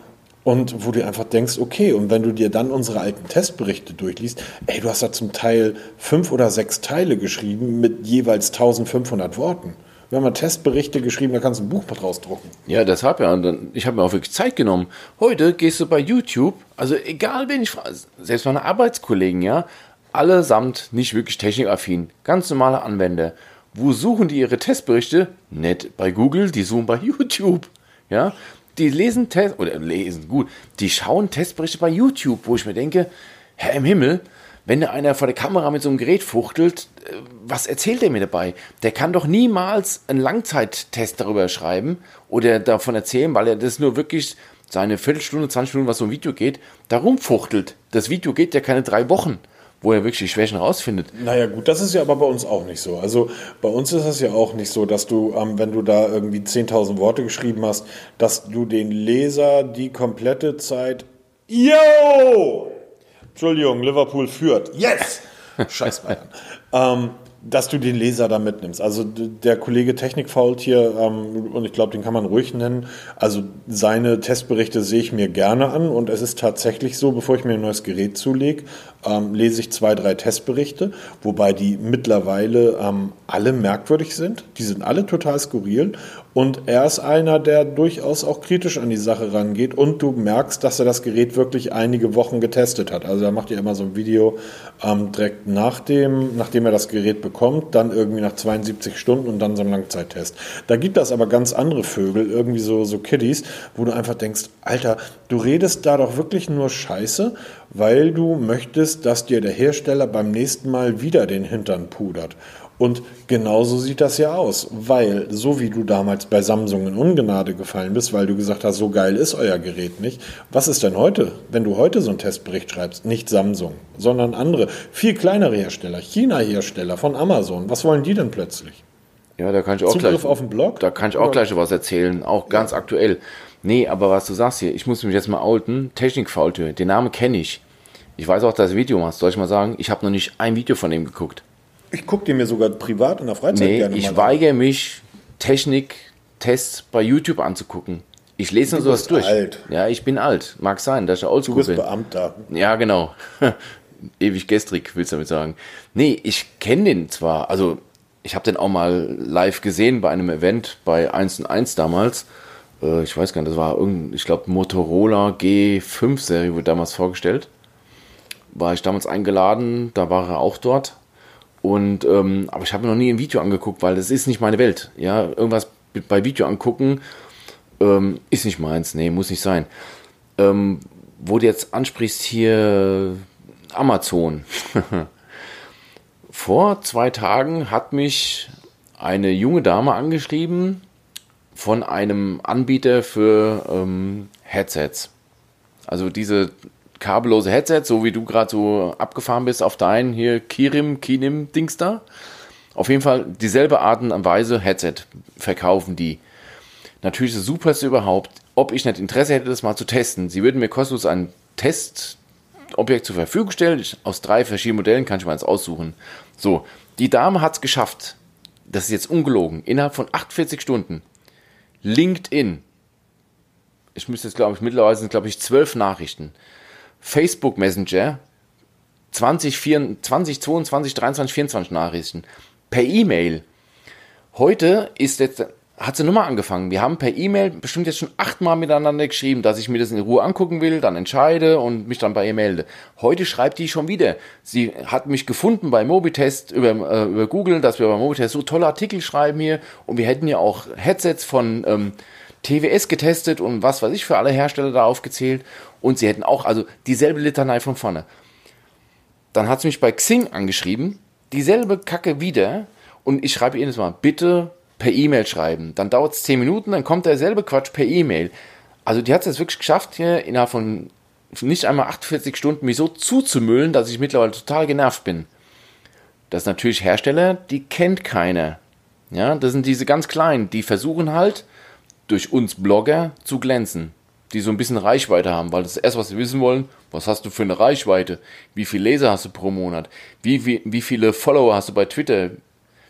und wo du einfach denkst, okay, und wenn du dir dann unsere alten Testberichte durchliest, ey, du hast da zum Teil fünf oder sechs Teile geschrieben mit jeweils 1500 Worten. Wir haben mal Testberichte geschrieben, da kannst du ein Buch mit rausdrucken. Ja, deshalb ja. Ich habe mir auch wirklich Zeit genommen. Heute gehst du bei YouTube, also egal wen ich frage, selbst meine Arbeitskollegen, ja, allesamt nicht wirklich technikaffin, ganz normale Anwender. Wo suchen die ihre Testberichte? Nicht bei Google, die suchen bei YouTube. Ja, die lesen Test oder lesen gut, die schauen Testberichte bei YouTube, wo ich mir denke, Herr im Himmel, wenn da einer vor der Kamera mit so einem Gerät fuchtelt, äh, was erzählt er mir dabei? Der kann doch niemals einen Langzeittest darüber schreiben oder davon erzählen, weil er das nur wirklich seine Viertelstunde, 20 Minuten, was so ein Video geht, darum fuchtelt. Das Video geht ja keine drei Wochen wo er wirklich die Schwächen rausfindet. Naja, gut, das ist ja aber bei uns auch nicht so. Also bei uns ist es ja auch nicht so, dass du, ähm, wenn du da irgendwie 10.000 Worte geschrieben hast, dass du den Leser die komplette Zeit. Yo! Entschuldigung, Liverpool führt. Yes! Scheiß Bayern. ähm, dass du den Leser da mitnimmst. Also der Kollege Technik fault hier, ähm, und ich glaube, den kann man ruhig nennen. Also seine Testberichte sehe ich mir gerne an und es ist tatsächlich so, bevor ich mir ein neues Gerät zulege, ähm, lese ich zwei, drei Testberichte, wobei die mittlerweile ähm, alle merkwürdig sind. Die sind alle total skurril und er ist einer, der durchaus auch kritisch an die Sache rangeht und du merkst, dass er das Gerät wirklich einige Wochen getestet hat. Also er macht ja immer so ein Video ähm, direkt nach dem, nachdem er das Gerät bekommt, dann irgendwie nach 72 Stunden und dann so einen Langzeittest. Da gibt es aber ganz andere Vögel, irgendwie so, so Kiddies, wo du einfach denkst, Alter, du redest da doch wirklich nur Scheiße weil du möchtest, dass dir der Hersteller beim nächsten Mal wieder den Hintern pudert. Und genauso sieht das ja aus, weil so wie du damals bei Samsung in Ungnade gefallen bist, weil du gesagt hast, so geil ist euer Gerät nicht. Was ist denn heute, wenn du heute so einen Testbericht schreibst? Nicht Samsung, sondern andere, viel kleinere Hersteller, China-Hersteller von Amazon. Was wollen die denn plötzlich? Ja, da kann ich auch Zugriff gleich, auf den Blog? Da kann ich auch gleich was erzählen, auch ganz ja. aktuell. Nee, aber was du sagst hier, ich muss mich jetzt mal outen. Technik-Faultür, den Namen kenne ich. Ich weiß auch, dass du Video machst. Soll ich mal sagen, ich habe noch nicht ein Video von ihm geguckt. Ich gucke den mir sogar privat in der Freizeit nee, gerne ich mal weigere an. mich, Technik-Tests bei YouTube anzugucken. Ich lese nur sowas durch. alt. Ja, ich bin alt. Mag sein, dass ich oldschool bin. Du bist Beamter. Ja, genau. Ewig gestrig, willst du damit sagen. Nee, ich kenne den zwar, also ich habe den auch mal live gesehen bei einem Event bei 1 und 1 damals. Äh, ich weiß gar nicht, das war irgendein, ich glaube, Motorola G5-Serie wurde damals vorgestellt war ich damals eingeladen, da war er auch dort. Und ähm, aber ich habe mir noch nie ein Video angeguckt, weil das ist nicht meine Welt. Ja, irgendwas bei Video angucken ähm, ist nicht meins. Nee, muss nicht sein. Ähm, wo du jetzt ansprichst hier Amazon. Vor zwei Tagen hat mich eine junge Dame angeschrieben von einem Anbieter für ähm, Headsets. Also diese kabellose Headset, so wie du gerade so abgefahren bist auf deinen hier Kirim, Kinim Dings da. Auf jeden Fall dieselbe Art und Weise Headset verkaufen die. Natürlich das superste überhaupt. Ob ich nicht Interesse hätte, das mal zu testen. Sie würden mir kostenlos ein Testobjekt zur Verfügung stellen. Aus drei verschiedenen Modellen kann ich mal eins aussuchen. So, die Dame hat es geschafft. Das ist jetzt ungelogen. Innerhalb von 48 Stunden. LinkedIn. Ich müsste jetzt, glaube ich, mittlerweile sind, glaube ich, zwölf Nachrichten. Facebook Messenger 20, 24, 22, 23, 24 Nachrichten per E-Mail. Heute ist jetzt, hat sie nochmal angefangen. Wir haben per E-Mail bestimmt jetzt schon achtmal miteinander geschrieben, dass ich mir das in Ruhe angucken will, dann entscheide und mich dann bei ihr melde. Heute schreibt die schon wieder. Sie hat mich gefunden bei Mobitest über, äh, über Google, dass wir bei Mobitest so tolle Artikel schreiben hier und wir hätten ja auch Headsets von ähm, TWS getestet und was weiß ich für alle Hersteller da aufgezählt. Und sie hätten auch, also dieselbe Litanei von vorne. Dann hat sie mich bei Xing angeschrieben, dieselbe Kacke wieder. Und ich schreibe das mal, bitte per E-Mail schreiben. Dann dauert es 10 Minuten, dann kommt derselbe Quatsch per E-Mail. Also die hat es jetzt wirklich geschafft, hier innerhalb von nicht einmal 48 Stunden mich so zuzumüllen, dass ich mittlerweile total genervt bin. Das ist natürlich Hersteller, die kennt keiner. Ja, das sind diese ganz kleinen, die versuchen halt, durch uns Blogger zu glänzen, die so ein bisschen Reichweite haben, weil das erste, was sie wissen wollen, was hast du für eine Reichweite? Wie viele Leser hast du pro Monat? Wie, wie, wie viele Follower hast du bei Twitter?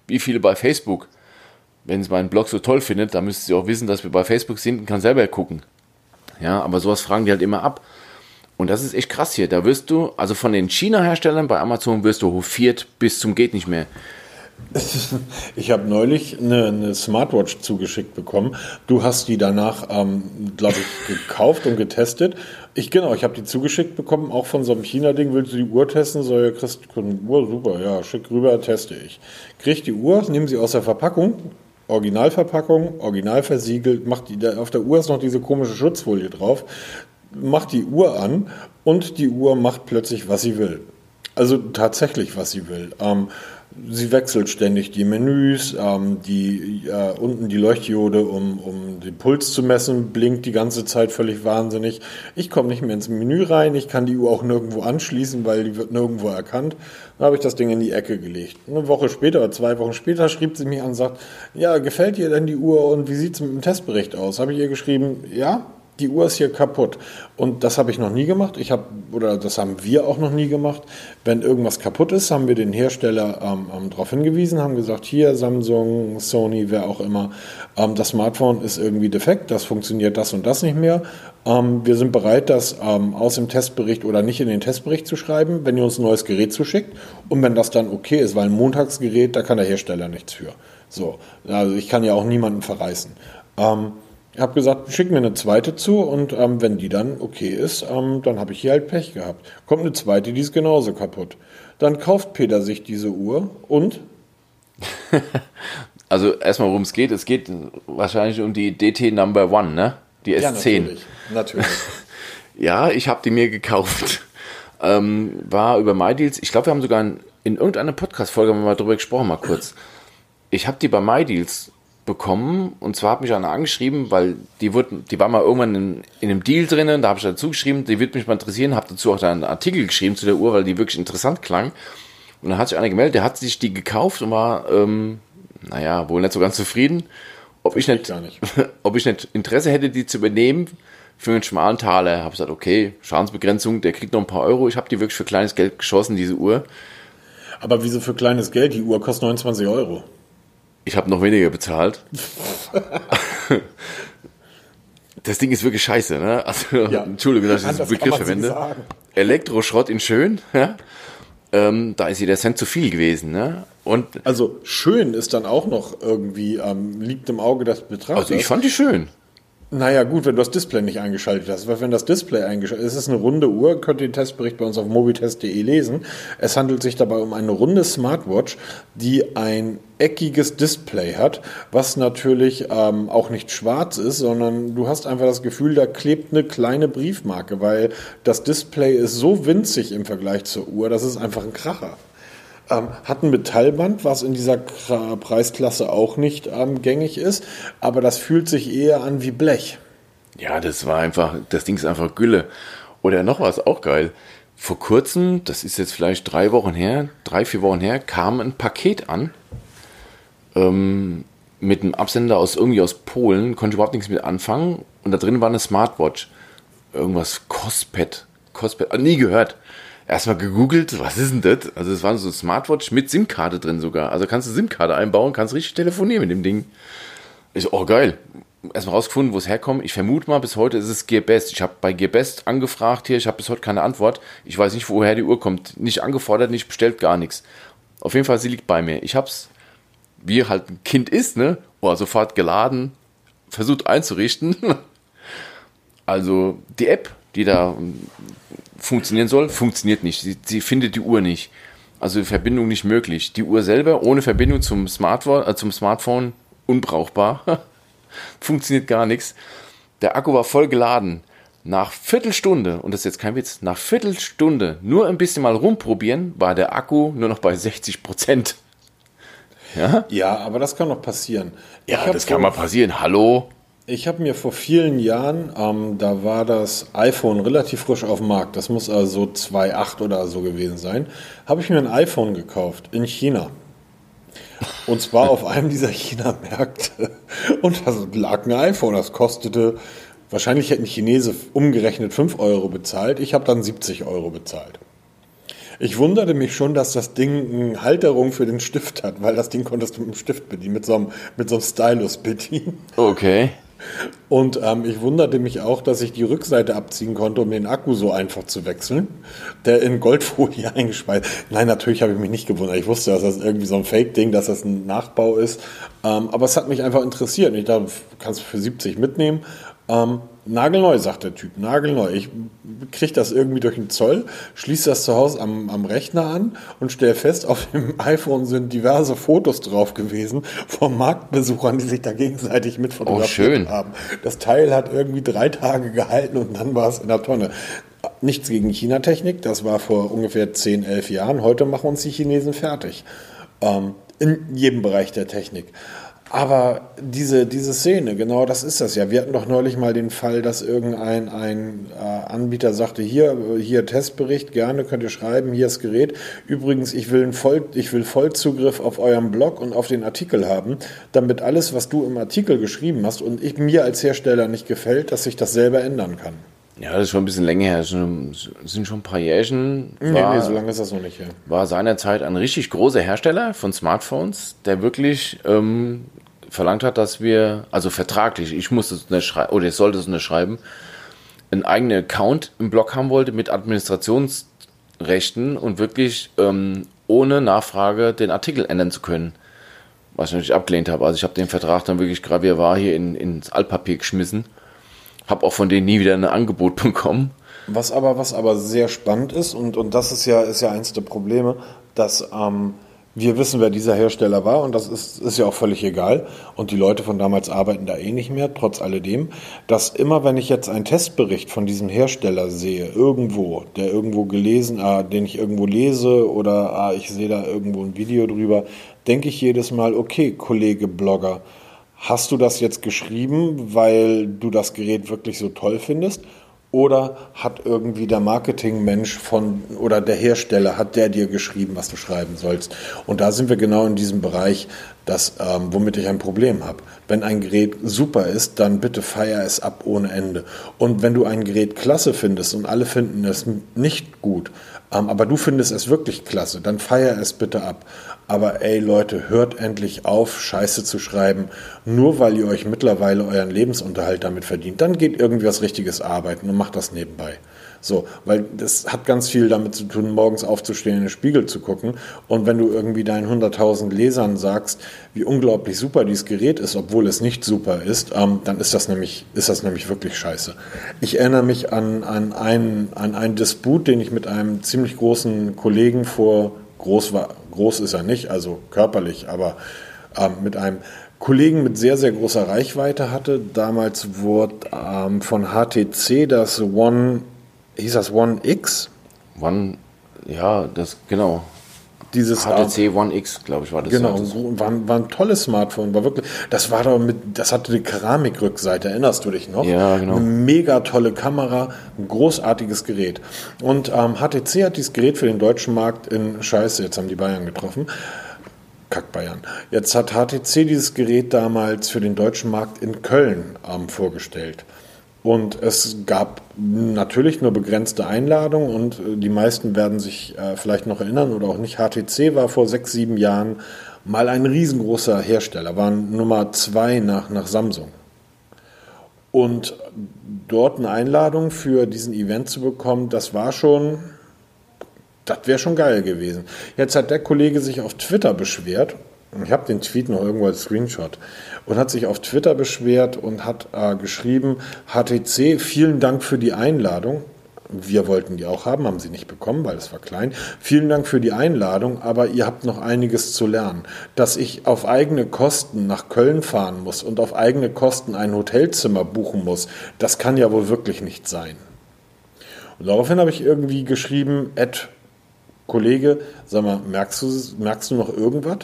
Wie viele bei Facebook? Wenn sie meinen Blog so toll findet, dann müsste sie auch wissen, dass wir bei Facebook sind und kann selber gucken. Ja, aber sowas fragen die halt immer ab. Und das ist echt krass hier. Da wirst du, also von den China-Herstellern bei Amazon wirst du hofiert bis zum geht nicht mehr. Ich habe neulich eine, eine, Smartwatch zugeschickt bekommen. Du hast die danach, ähm, glaube ich, gekauft und getestet. Ich genau, ich habe die zugeschickt bekommen, auch von so einem China-Ding. Willst du die Uhr testen? So, ja, kriegst du eine Uhr, super, ja, schick rüber, teste ich. Krieg die Uhr, nehme sie aus der Verpackung, Originalverpackung, original versiegelt, macht die, auf der Uhr ist noch diese komische Schutzfolie drauf, macht die Uhr an und die Uhr macht plötzlich, was sie will. Also tatsächlich, was sie will. Ähm, sie wechselt ständig die Menüs, ähm, die äh, unten die Leuchtdiode, um, um den Puls zu messen, blinkt die ganze Zeit völlig wahnsinnig. Ich komme nicht mehr ins Menü rein, ich kann die Uhr auch nirgendwo anschließen, weil die wird nirgendwo erkannt. Dann habe ich das Ding in die Ecke gelegt. Eine Woche später oder zwei Wochen später schrieb sie mich an und sagt, ja, gefällt dir denn die Uhr und wie sieht es mit dem Testbericht aus? Habe ich ihr geschrieben, ja, die Uhr ist hier kaputt. Und das habe ich noch nie gemacht. Ich habe, oder das haben wir auch noch nie gemacht. Wenn irgendwas kaputt ist, haben wir den Hersteller ähm, ähm, darauf hingewiesen, haben gesagt, hier Samsung, Sony, wer auch immer, ähm, das Smartphone ist irgendwie defekt, das funktioniert das und das nicht mehr. Ähm, wir sind bereit, das ähm, aus dem Testbericht oder nicht in den Testbericht zu schreiben, wenn ihr uns ein neues Gerät zuschickt. Und wenn das dann okay ist, weil ein Montagsgerät, da kann der Hersteller nichts für. So, also ich kann ja auch niemanden verreißen. Ähm, habe gesagt, schick mir eine zweite zu und ähm, wenn die dann okay ist, ähm, dann habe ich hier halt Pech gehabt. Kommt eine zweite, die ist genauso kaputt. Dann kauft Peter sich diese Uhr und? also erstmal, worum es geht. Es geht wahrscheinlich um die DT Number One, ne? Die S10. Ja, natürlich. natürlich. ja, ich habe die mir gekauft. Ähm, war über MyDeals. Ich glaube, wir haben sogar in, in irgendeiner Podcast-Folge mal drüber gesprochen, mal kurz. Ich habe die bei MyDeals bekommen. Und zwar hat mich einer angeschrieben, weil die, wurde, die war mal irgendwann in, in einem Deal drinnen, da habe ich dazu geschrieben, die wird mich mal interessieren, habe dazu auch einen Artikel geschrieben zu der Uhr, weil die wirklich interessant klang. Und dann hat sich einer gemeldet, der hat sich die gekauft und war, ähm, naja, wohl nicht so ganz zufrieden, ob ich nicht, nicht. ob ich nicht Interesse hätte, die zu übernehmen für einen schmalen Taler. Habe gesagt, okay, Schadensbegrenzung, der kriegt noch ein paar Euro. Ich habe die wirklich für kleines Geld geschossen, diese Uhr. Aber wieso für kleines Geld? Die Uhr kostet 29 Euro. Ich habe noch weniger bezahlt. das Ding ist wirklich scheiße, ne? Also, ja. Entschuldigung, dass ich diesen Begriff verwende. Elektroschrott in schön, ja? Ähm, da ist jeder Cent zu viel gewesen, ne? Und also schön ist dann auch noch irgendwie, ähm, liegt im Auge des Betrachters. Also ich fand die schön. Naja, gut, wenn du das Display nicht eingeschaltet hast. Weil wenn das Display eingeschaltet ist, es ist eine runde Uhr, könnt ihr den Testbericht bei uns auf mobitest.de lesen. Es handelt sich dabei um eine runde Smartwatch, die ein eckiges Display hat, was natürlich ähm, auch nicht schwarz ist, sondern du hast einfach das Gefühl, da klebt eine kleine Briefmarke, weil das Display ist so winzig im Vergleich zur Uhr, das ist einfach ein Kracher. Ähm, hat ein Metallband, was in dieser Preisklasse auch nicht ähm, gängig ist, aber das fühlt sich eher an wie Blech. Ja, das war einfach, das Ding ist einfach Gülle. Oder noch was, auch geil. Vor kurzem, das ist jetzt vielleicht drei Wochen her, drei, vier Wochen her, kam ein Paket an ähm, mit einem Absender aus irgendwie aus Polen, konnte überhaupt nichts mit anfangen und da drin war eine Smartwatch. Irgendwas Cospet. Cospet, nie gehört erstmal gegoogelt, was ist denn das? Also es war so ein Smartwatch mit SIM-Karte drin sogar. Also kannst du SIM-Karte einbauen, kannst richtig telefonieren mit dem Ding. Ich so, oh geil. Erstmal rausgefunden, wo es herkommt. Ich vermute mal, bis heute ist es Gearbest. Ich habe bei Gearbest angefragt hier, ich habe bis heute keine Antwort. Ich weiß nicht, woher die Uhr kommt. Nicht angefordert, nicht bestellt, gar nichts. Auf jeden Fall, sie liegt bei mir. Ich habe es, wie halt ein Kind ist, ne? Oh, sofort geladen, versucht einzurichten. Also die App, die da funktionieren soll, funktioniert nicht. Sie, sie findet die Uhr nicht. Also Verbindung nicht möglich. Die Uhr selber ohne Verbindung zum Smartphone, äh, zum Smartphone unbrauchbar. funktioniert gar nichts. Der Akku war voll geladen. Nach Viertelstunde, und das ist jetzt kein Witz, nach Viertelstunde nur ein bisschen mal rumprobieren, war der Akku nur noch bei 60 Prozent. Ja? ja, aber das kann doch passieren. Ja, das kann mal passieren. Hallo? Ich habe mir vor vielen Jahren, ähm, da war das iPhone relativ frisch auf dem Markt, das muss also 2.8 oder so gewesen sein, habe ich mir ein iPhone gekauft in China. Und zwar auf einem dieser China-Märkte. Und da lag ein iPhone, das kostete, wahrscheinlich hätten Chinesen umgerechnet 5 Euro bezahlt, ich habe dann 70 Euro bezahlt. Ich wunderte mich schon, dass das Ding eine Halterung für den Stift hat, weil das Ding konntest du mit dem Stift bedienen, mit so einem, mit so einem Stylus bedienen. Okay. Und ähm, ich wunderte mich auch, dass ich die Rückseite abziehen konnte, um den Akku so einfach zu wechseln, der in Goldfolie eingespeist. Nein, natürlich habe ich mich nicht gewundert. Ich wusste, dass das irgendwie so ein Fake-Ding, dass das ein Nachbau ist. Ähm, aber es hat mich einfach interessiert. Ich dachte, kannst du für 70 mitnehmen. Ähm, nagelneu, sagt der Typ, nagelneu. Ich kriege das irgendwie durch den Zoll, schließe das zu Hause am, am Rechner an und stelle fest, auf dem iPhone sind diverse Fotos drauf gewesen von Marktbesuchern, die sich da gegenseitig mit fotografiert oh, haben. Das Teil hat irgendwie drei Tage gehalten und dann war es in der Tonne. Nichts gegen China-Technik, das war vor ungefähr 10, 11 Jahren. Heute machen uns die Chinesen fertig. Ähm, in jedem Bereich der Technik. Aber diese, diese Szene, genau das ist das ja. Wir hatten doch neulich mal den Fall, dass irgendein ein, äh, Anbieter sagte, hier, hier Testbericht, gerne könnt ihr schreiben, hier das Gerät. Übrigens, ich will, Voll, ich will Vollzugriff auf eurem Blog und auf den Artikel haben, damit alles, was du im Artikel geschrieben hast und ich, mir als Hersteller nicht gefällt, dass sich das selber ändern kann. Ja, das ist schon ein bisschen länger her. Das sind schon ein paar Jährchen. Nee, war, nee, so lange ist das noch nicht her. War seinerzeit ein richtig großer Hersteller von Smartphones, der wirklich ähm, verlangt hat, dass wir, also vertraglich, ich musste es nicht schreiben, oder ich sollte es nicht schreiben, einen eigenen Account im Blog haben wollte mit Administrationsrechten und wirklich ähm, ohne Nachfrage den Artikel ändern zu können. Was ich natürlich abgelehnt habe. Also ich habe den Vertrag dann wirklich gerade wie er war hier in, ins Altpapier geschmissen. Habe auch von denen nie wieder ein Angebot bekommen. Was aber, was aber sehr spannend ist, und, und das ist ja, ist ja eins der Probleme, dass ähm, wir wissen, wer dieser Hersteller war und das ist, ist ja auch völlig egal. Und die Leute von damals arbeiten da eh nicht mehr, trotz alledem, dass immer, wenn ich jetzt einen Testbericht von diesem Hersteller sehe, irgendwo, der irgendwo gelesen, ah, den ich irgendwo lese oder ah, ich sehe da irgendwo ein Video drüber, denke ich jedes Mal, okay, Kollege Blogger, hast du das jetzt geschrieben, weil du das Gerät wirklich so toll findest? Oder hat irgendwie der Marketingmensch von oder der Hersteller, hat der dir geschrieben, was du schreiben sollst? Und da sind wir genau in diesem Bereich, das, ähm, womit ich ein Problem habe. Wenn ein Gerät super ist, dann bitte feier es ab ohne Ende. Und wenn du ein Gerät klasse findest und alle finden es nicht gut, ähm, aber du findest es wirklich klasse, dann feier es bitte ab. Aber ey Leute, hört endlich auf, Scheiße zu schreiben, nur weil ihr euch mittlerweile euren Lebensunterhalt damit verdient. Dann geht irgendwie was Richtiges arbeiten und macht das nebenbei. So, weil das hat ganz viel damit zu tun, morgens aufzustehen, in den Spiegel zu gucken. Und wenn du irgendwie deinen 100.000 Lesern sagst, wie unglaublich super dieses Gerät ist, obwohl es nicht super ist, ähm, dann ist das nämlich, ist das nämlich wirklich scheiße. Ich erinnere mich an, an, einen, an einen Disput, den ich mit einem ziemlich großen Kollegen vor groß war, groß ist er nicht, also körperlich, aber ähm, mit einem Kollegen mit sehr, sehr großer Reichweite hatte. Damals wurde ähm, von HTC das One, hieß das One X? One, ja, das, genau. Dieses HTC One X, glaube ich, war das. Genau, so, war, war ein tolles Smartphone, war wirklich, das war doch mit, das hatte die Keramikrückseite, erinnerst du dich noch? Ja, genau. Eine mega tolle Kamera, ein großartiges Gerät. Und ähm, HTC hat dieses Gerät für den deutschen Markt in Scheiße, jetzt haben die Bayern getroffen. Kack Bayern. Jetzt hat HTC dieses Gerät damals für den deutschen Markt in Köln ähm, vorgestellt. Und es gab natürlich nur begrenzte Einladungen und äh, die meisten werden sich äh, vielleicht noch erinnern oder auch nicht. HTC war vor sechs, sieben Jahren mal ein riesengroßer Hersteller, waren Nummer zwei nach, nach Samsung. Und dort eine Einladung für diesen Event zu bekommen, das war schon, das wäre schon geil gewesen. Jetzt hat der Kollege sich auf Twitter beschwert ich habe den Tweet noch irgendwo als Screenshot und hat sich auf Twitter beschwert und hat äh, geschrieben, HTC, vielen Dank für die Einladung. Wir wollten die auch haben, haben sie nicht bekommen, weil es war klein. Vielen Dank für die Einladung, aber ihr habt noch einiges zu lernen. Dass ich auf eigene Kosten nach Köln fahren muss und auf eigene Kosten ein Hotelzimmer buchen muss, das kann ja wohl wirklich nicht sein. Und daraufhin habe ich irgendwie geschrieben, Ed, Kollege, sag mal, merkst du, merkst du noch irgendwas?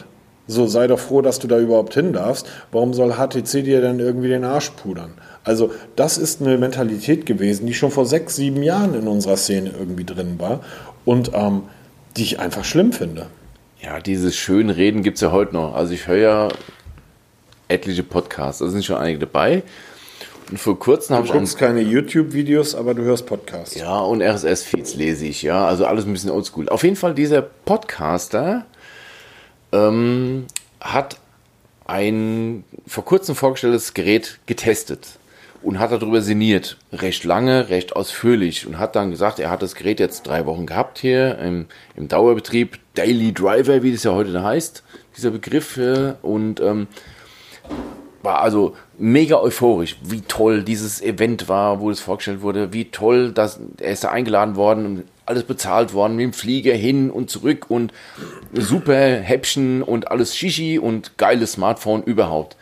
So, sei doch froh, dass du da überhaupt hin darfst. Warum soll HTC dir dann irgendwie den Arsch pudern? Also, das ist eine Mentalität gewesen, die schon vor sechs, sieben Jahren in unserer Szene irgendwie drin war und ähm, die ich einfach schlimm finde. Ja, dieses Schönreden gibt es ja heute noch. Also, ich höre ja etliche Podcasts, da sind schon einige dabei. Und vor kurzem habe ich. Du guckst keine YouTube-Videos, aber du hörst Podcasts. Ja, und RSS-Feeds lese ich, ja. Also alles ein bisschen oldschool. Auf jeden Fall dieser Podcaster ähm, hat ein vor kurzem vorgestelltes Gerät getestet. und hat darüber sinniert. Recht lange, recht ausführlich und hat dann gesagt, er hat das Gerät jetzt drei Wochen gehabt hier im, im Dauerbetrieb, Daily Driver, wie das ja heute heißt, dieser Begriff. Und ähm, war also mega euphorisch, wie toll dieses Event war, wo es vorgestellt wurde, wie toll, dass er ist da eingeladen worden alles bezahlt worden, mit dem Flieger hin und zurück und super Häppchen und alles Shishi und geiles Smartphone überhaupt.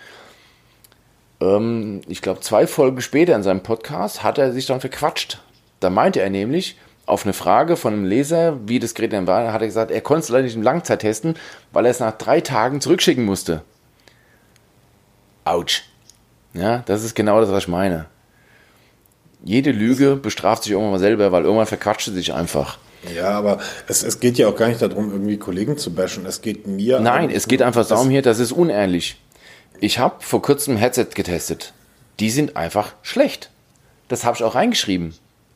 Ähm, ich glaube, zwei Folgen später in seinem Podcast hat er sich dann verquatscht. Da meinte er nämlich, auf eine Frage von einem Leser, wie das Gerät denn war, hat er gesagt, er konnte es leider nicht im Langzeit testen, weil er es nach drei Tagen zurückschicken musste. Autsch. Ja, das ist genau das, was ich meine. Jede Lüge bestraft sich irgendwann mal selber, weil irgendwann verquatscht sie sich einfach. Ja, aber es, es geht ja auch gar nicht darum, irgendwie Kollegen zu bashen. Es geht mir. Nein, es geht einfach darum hier, das ist unehrlich. Ich habe vor kurzem ein Headset getestet. Die sind einfach schlecht. Das habe ich auch reingeschrieben.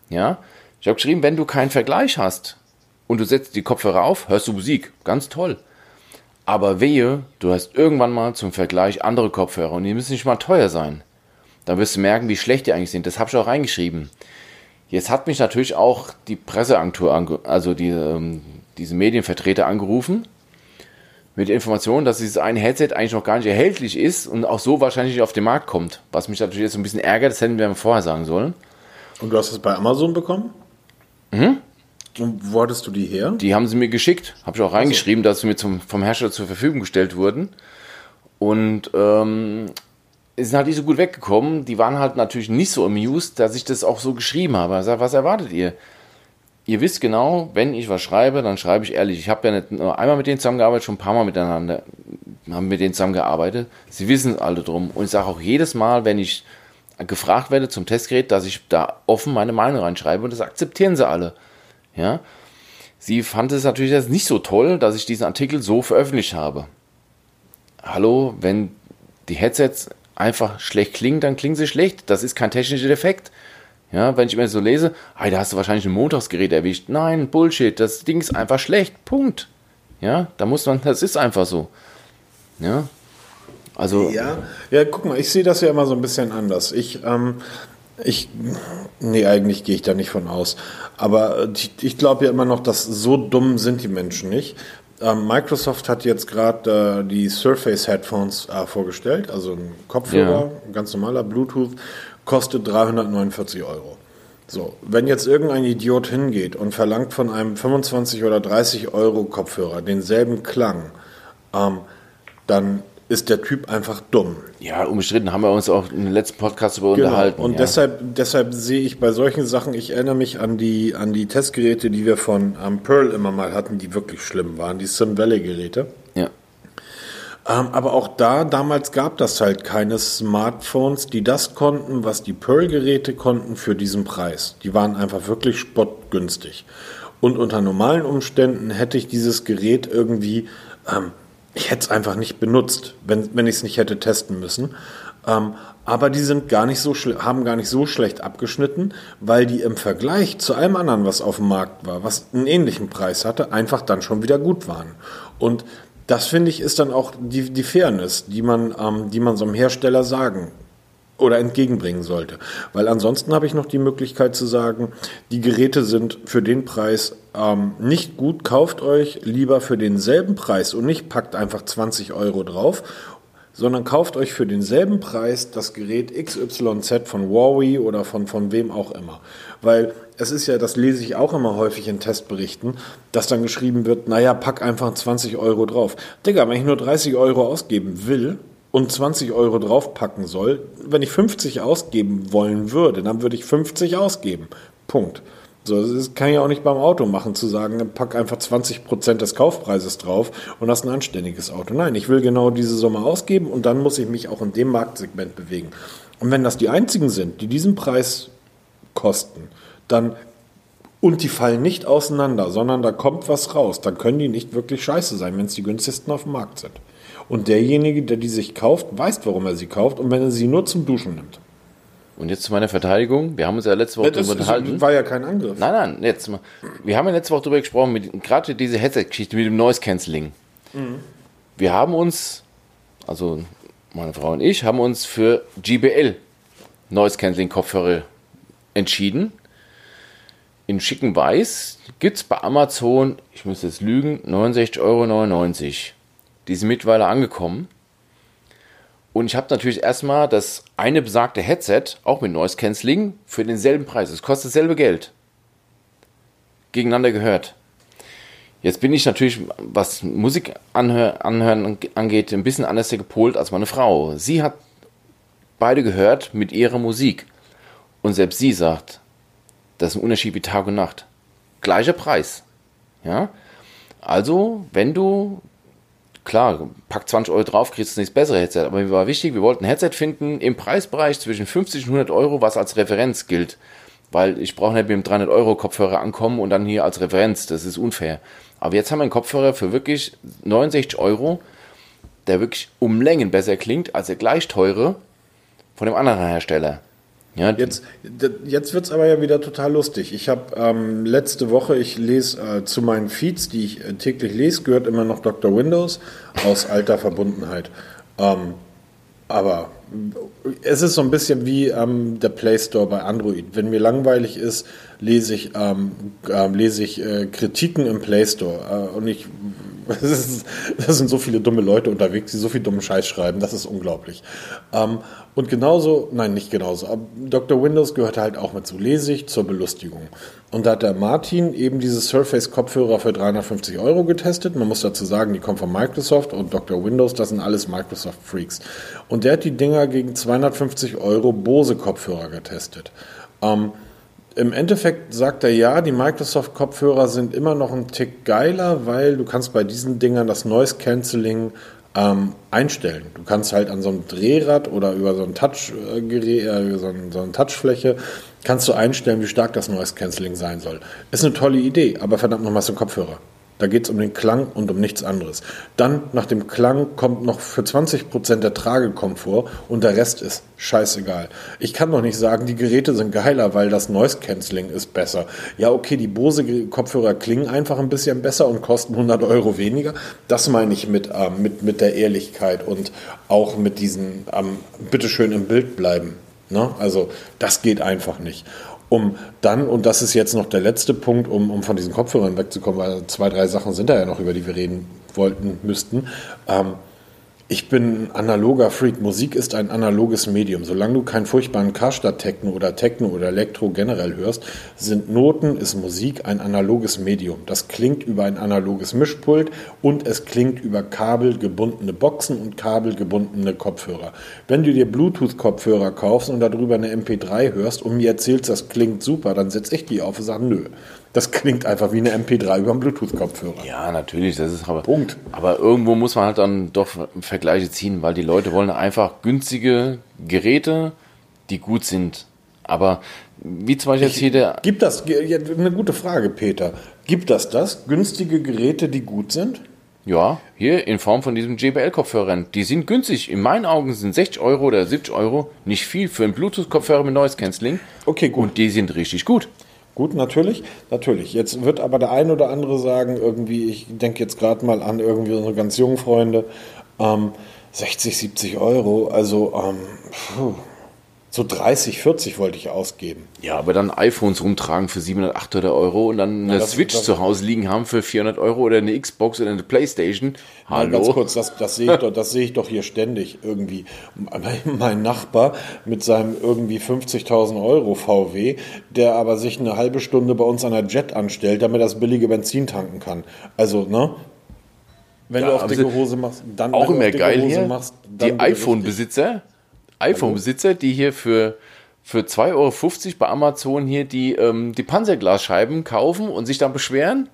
Ja, ich habe geschrieben, wenn du keinen Vergleich hast und du setzt die Kopfhörer auf, hörst du Musik. Ganz toll. Aber wehe, du hast irgendwann mal zum Vergleich andere Kopfhörer und die müssen nicht mal teuer sein. Dann wirst du merken, wie schlecht die eigentlich sind. Das habe ich auch reingeschrieben. Jetzt hat mich natürlich auch die Presseagentur, also die, ähm, diese Medienvertreter angerufen mit der Information, dass dieses eine Headset eigentlich noch gar nicht erhältlich ist und auch so wahrscheinlich nicht auf den Markt kommt. Was mich natürlich jetzt ein bisschen ärgert, das hätten wir vorher sagen sollen. Und du hast es bei Amazon bekommen? Mhm. Und wo hattest du die her? Die haben sie mir geschickt. Habe ich auch reingeschrieben, so. dass sie mir zum, vom Hersteller zur Verfügung gestellt wurden. Und ähm, sind halt nicht so gut weggekommen. Die waren halt natürlich nicht so amused, dass ich das auch so geschrieben habe. Sage, was erwartet ihr? Ihr wisst genau, wenn ich was schreibe, dann schreibe ich ehrlich. Ich habe ja nicht nur einmal mit denen zusammengearbeitet, schon ein paar Mal miteinander haben mit denen zusammengearbeitet. Sie wissen es alle drum. Und ich sage auch jedes Mal, wenn ich gefragt werde zum Testgerät, dass ich da offen meine Meinung reinschreibe und das akzeptieren sie alle. Ja. Sie fand es natürlich jetzt nicht so toll, dass ich diesen Artikel so veröffentlicht habe. Hallo, wenn die Headsets einfach schlecht klingen, dann klingen sie schlecht. Das ist kein technischer Defekt. Ja, wenn ich mir so lese, hey, da hast du wahrscheinlich ein Montagsgerät erwischt. Nein, Bullshit, das Ding ist einfach schlecht. Punkt. Ja, da muss man, das ist einfach so. Ja, also. Ja, ja, guck mal, ich sehe das ja immer so ein bisschen anders. Ich, ähm, ich, nee, eigentlich gehe ich da nicht von aus. Aber ich, ich glaube ja immer noch, dass so dumm sind die Menschen nicht. Ähm, Microsoft hat jetzt gerade äh, die Surface Headphones äh, vorgestellt, also ein Kopfhörer, ja. ein ganz normaler Bluetooth, kostet 349 Euro. So, wenn jetzt irgendein Idiot hingeht und verlangt von einem 25 oder 30 Euro Kopfhörer denselben Klang, ähm, dann ist der Typ einfach dumm. Ja, umstritten haben wir uns auch im letzten Podcast über genau. unterhalten. Und ja. deshalb, deshalb sehe ich bei solchen Sachen, ich erinnere mich an die, an die Testgeräte, die wir von ähm, Pearl immer mal hatten, die wirklich schlimm waren, die Sim Valley Geräte. Ja. Ähm, aber auch da, damals gab das halt keine Smartphones, die das konnten, was die Pearl-Geräte konnten für diesen Preis. Die waren einfach wirklich spottgünstig. Und unter normalen Umständen hätte ich dieses Gerät irgendwie ähm, ich hätte es einfach nicht benutzt, wenn, wenn ich es nicht hätte testen müssen. Ähm, aber die sind gar nicht so haben gar nicht so schlecht abgeschnitten, weil die im Vergleich zu allem anderen, was auf dem Markt war, was einen ähnlichen Preis hatte, einfach dann schon wieder gut waren. Und das finde ich ist dann auch die, die Fairness, die man, ähm, die man so einem Hersteller sagen oder entgegenbringen sollte. Weil ansonsten habe ich noch die Möglichkeit zu sagen, die Geräte sind für den Preis ähm, nicht gut, kauft euch lieber für denselben Preis und nicht packt einfach 20 Euro drauf, sondern kauft euch für denselben Preis das Gerät XYZ von Huawei oder von, von wem auch immer. Weil es ist ja, das lese ich auch immer häufig in Testberichten, dass dann geschrieben wird, naja, pack einfach 20 Euro drauf. Digga, wenn ich nur 30 Euro ausgeben will, und 20 Euro draufpacken soll, wenn ich 50 ausgeben wollen würde, dann würde ich 50 ausgeben. Punkt. So, das kann ich auch nicht beim Auto machen, zu sagen, pack einfach 20 Prozent des Kaufpreises drauf und hast ein anständiges Auto. Nein, ich will genau diese Summe ausgeben und dann muss ich mich auch in dem Marktsegment bewegen. Und wenn das die einzigen sind, die diesen Preis kosten, dann und die fallen nicht auseinander, sondern da kommt was raus, dann können die nicht wirklich scheiße sein, wenn es die günstigsten auf dem Markt sind. Und derjenige, der die sich kauft, weiß, warum er sie kauft und wenn er sie nur zum Duschen nimmt. Und jetzt zu meiner Verteidigung. Wir haben uns ja letzte Woche darüber unterhalten. Das war ja kein Angriff. Nein, nein, jetzt mal. Wir haben ja letzte Woche darüber gesprochen, mit, gerade diese Headset-Geschichte mit dem Noise Cancelling. Mhm. Wir haben uns, also meine Frau und ich, haben uns für GBL Noise Cancelling Kopfhörer entschieden. In schicken Weiß gibt es bei Amazon, ich muss jetzt lügen, 69,99 Euro. Die sind mittlerweile angekommen. Und ich habe natürlich erstmal das eine besagte Headset, auch mit Noise Cancelling, für denselben Preis. Es kostet dasselbe Geld. Gegeneinander gehört. Jetzt bin ich natürlich, was Musik anhören angeht, ein bisschen anders gepolt als meine Frau. Sie hat beide gehört mit ihrer Musik. Und selbst sie sagt, das ist ein Unterschied wie Tag und Nacht. Gleicher Preis. Ja? Also, wenn du, klar, pack 20 Euro drauf, kriegst du das bessere Headset. Aber mir war wichtig, wir wollten ein Headset finden im Preisbereich zwischen 50 und 100 Euro, was als Referenz gilt. Weil ich brauche nicht mit dem 300 Euro Kopfhörer ankommen und dann hier als Referenz. Das ist unfair. Aber jetzt haben wir einen Kopfhörer für wirklich 69 Euro, der wirklich um Längen besser klingt als der gleich teure von dem anderen Hersteller. Ja, jetzt jetzt wird es aber ja wieder total lustig. Ich habe ähm, letzte Woche, ich lese äh, zu meinen Feeds, die ich äh, täglich lese, gehört immer noch Dr. Windows aus alter Verbundenheit. Ähm, aber es ist so ein bisschen wie ähm, der Play Store bei Android. Wenn mir langweilig ist, lese ich, äh, lese ich äh, Kritiken im Play Store. Äh, und ich, das sind so viele dumme Leute unterwegs, die so viel dummen Scheiß schreiben, das ist unglaublich. Ähm, und genauso, nein, nicht genauso, aber Dr. Windows gehört halt auch mit zu Lesig zur Belustigung. Und da hat der Martin eben diese Surface-Kopfhörer für 350 Euro getestet. Man muss dazu sagen, die kommen von Microsoft und Dr. Windows, das sind alles Microsoft-Freaks. Und der hat die Dinger gegen 250 Euro Bose-Kopfhörer getestet. Ähm, im Endeffekt sagt er ja, die Microsoft-Kopfhörer sind immer noch ein Tick geiler, weil du kannst bei diesen Dingern das Noise Cancelling ähm, einstellen. Du kannst halt an so einem Drehrad oder über so ein Touchgerät, äh, so, ein, so eine Touchfläche, kannst du einstellen, wie stark das Noise Cancelling sein soll. Ist eine tolle Idee, aber verdammt nochmal so ein Kopfhörer. Da geht es um den Klang und um nichts anderes. Dann nach dem Klang kommt noch für 20% der Tragekomfort und der Rest ist scheißegal. Ich kann doch nicht sagen, die Geräte sind geiler, weil das Noise Cancelling ist besser. Ja, okay, die Bose Kopfhörer klingen einfach ein bisschen besser und kosten 100 Euro weniger. Das meine ich mit, äh, mit, mit der Ehrlichkeit und auch mit diesen ähm, bitteschön im Bild bleiben. Ne? Also das geht einfach nicht um dann, und das ist jetzt noch der letzte Punkt, um, um von diesen Kopfhörern wegzukommen, weil zwei, drei Sachen sind da ja noch, über die wir reden wollten, müssten. Ähm, ich bin ein analoger Freak. Musik ist ein analoges Medium. Solange du keinen furchtbaren Karstadt-Techno oder Techno oder Elektro generell hörst, sind Noten, ist Musik ein analoges Medium. Das klingt über ein analoges Mischpult und es klingt über kabelgebundene Boxen und kabelgebundene Kopfhörer. Wenn du dir Bluetooth-Kopfhörer kaufst und darüber eine MP3 hörst und mir erzählst, das klingt super, dann setze ich die auf und sage, nö. Das klingt einfach wie eine MP3 über einen Bluetooth-Kopfhörer. Ja, natürlich, das ist aber. Punkt. Aber irgendwo muss man halt dann doch Vergleiche ziehen, weil die Leute wollen einfach günstige Geräte, die gut sind. Aber wie zum Beispiel jetzt hier der. Gibt das, eine gute Frage, Peter. Gibt das das? Günstige Geräte, die gut sind? Ja, hier in Form von diesem JBL-Kopfhörern. Die sind günstig. In meinen Augen sind 60 Euro oder 70 Euro nicht viel für einen Bluetooth-Kopfhörer mit Noise Cancelling. Okay, gut. Und die sind richtig gut. Gut, natürlich, natürlich. Jetzt wird aber der ein oder andere sagen, irgendwie, ich denke jetzt gerade mal an irgendwie unsere ganz jungen Freunde, ähm, 60, 70 Euro, also ähm, so 30, 40 wollte ich ausgeben. Ja, aber dann iPhones rumtragen für 700, 800 Euro und dann eine ja, das, Switch das, zu Hause liegen haben für 400 Euro oder eine Xbox oder eine Playstation. Hallo. Ganz kurz, das, das sehe ich, doch, das sehe ich doch hier ständig irgendwie. Mein Nachbar mit seinem irgendwie 50.000 Euro VW, der aber sich eine halbe Stunde bei uns an der Jet anstellt, damit er das billige Benzin tanken kann. Also, ne? Wenn ja, du auf dicke Hose machst, dann auch immer geil hier. Machst, die iPhone-Besitzer iPhone-Besitzer, die hier für, für 2,50 Euro bei Amazon hier die, ähm, die Panzerglasscheiben kaufen und sich dann beschweren,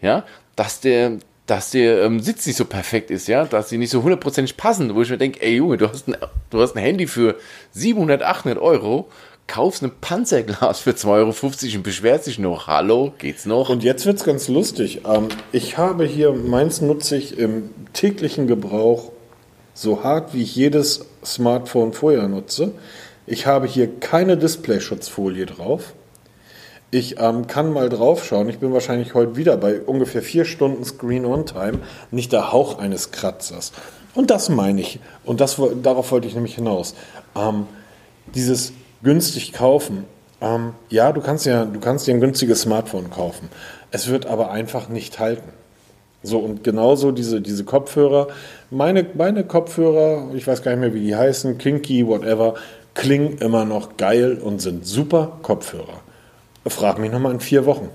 ja, dass der, dass der ähm, Sitz nicht so perfekt ist, ja, dass sie nicht so hundertprozentig passen, wo ich mir denke, ey Junge, du hast ein, du hast ein Handy für 700, 800 Euro, kaufst ein Panzerglas für 2,50 Euro und beschwerst dich noch. Hallo, geht's noch? Und jetzt wird's ganz lustig. Ähm, ich habe hier, meins nutze ich im täglichen Gebrauch so hart wie jedes Smartphone vorher nutze. Ich habe hier keine Displayschutzfolie drauf. Ich ähm, kann mal drauf schauen. Ich bin wahrscheinlich heute wieder bei ungefähr vier Stunden Screen-On-Time, nicht der Hauch eines Kratzers. Und das meine ich. Und das, darauf wollte ich nämlich hinaus. Ähm, dieses günstig kaufen. Ähm, ja, du kannst ja, du kannst dir ein günstiges Smartphone kaufen. Es wird aber einfach nicht halten. So, und genauso diese, diese Kopfhörer. Meine, meine Kopfhörer, ich weiß gar nicht mehr, wie die heißen, Kinky, whatever, klingen immer noch geil und sind super Kopfhörer. Frag mich nochmal in vier Wochen.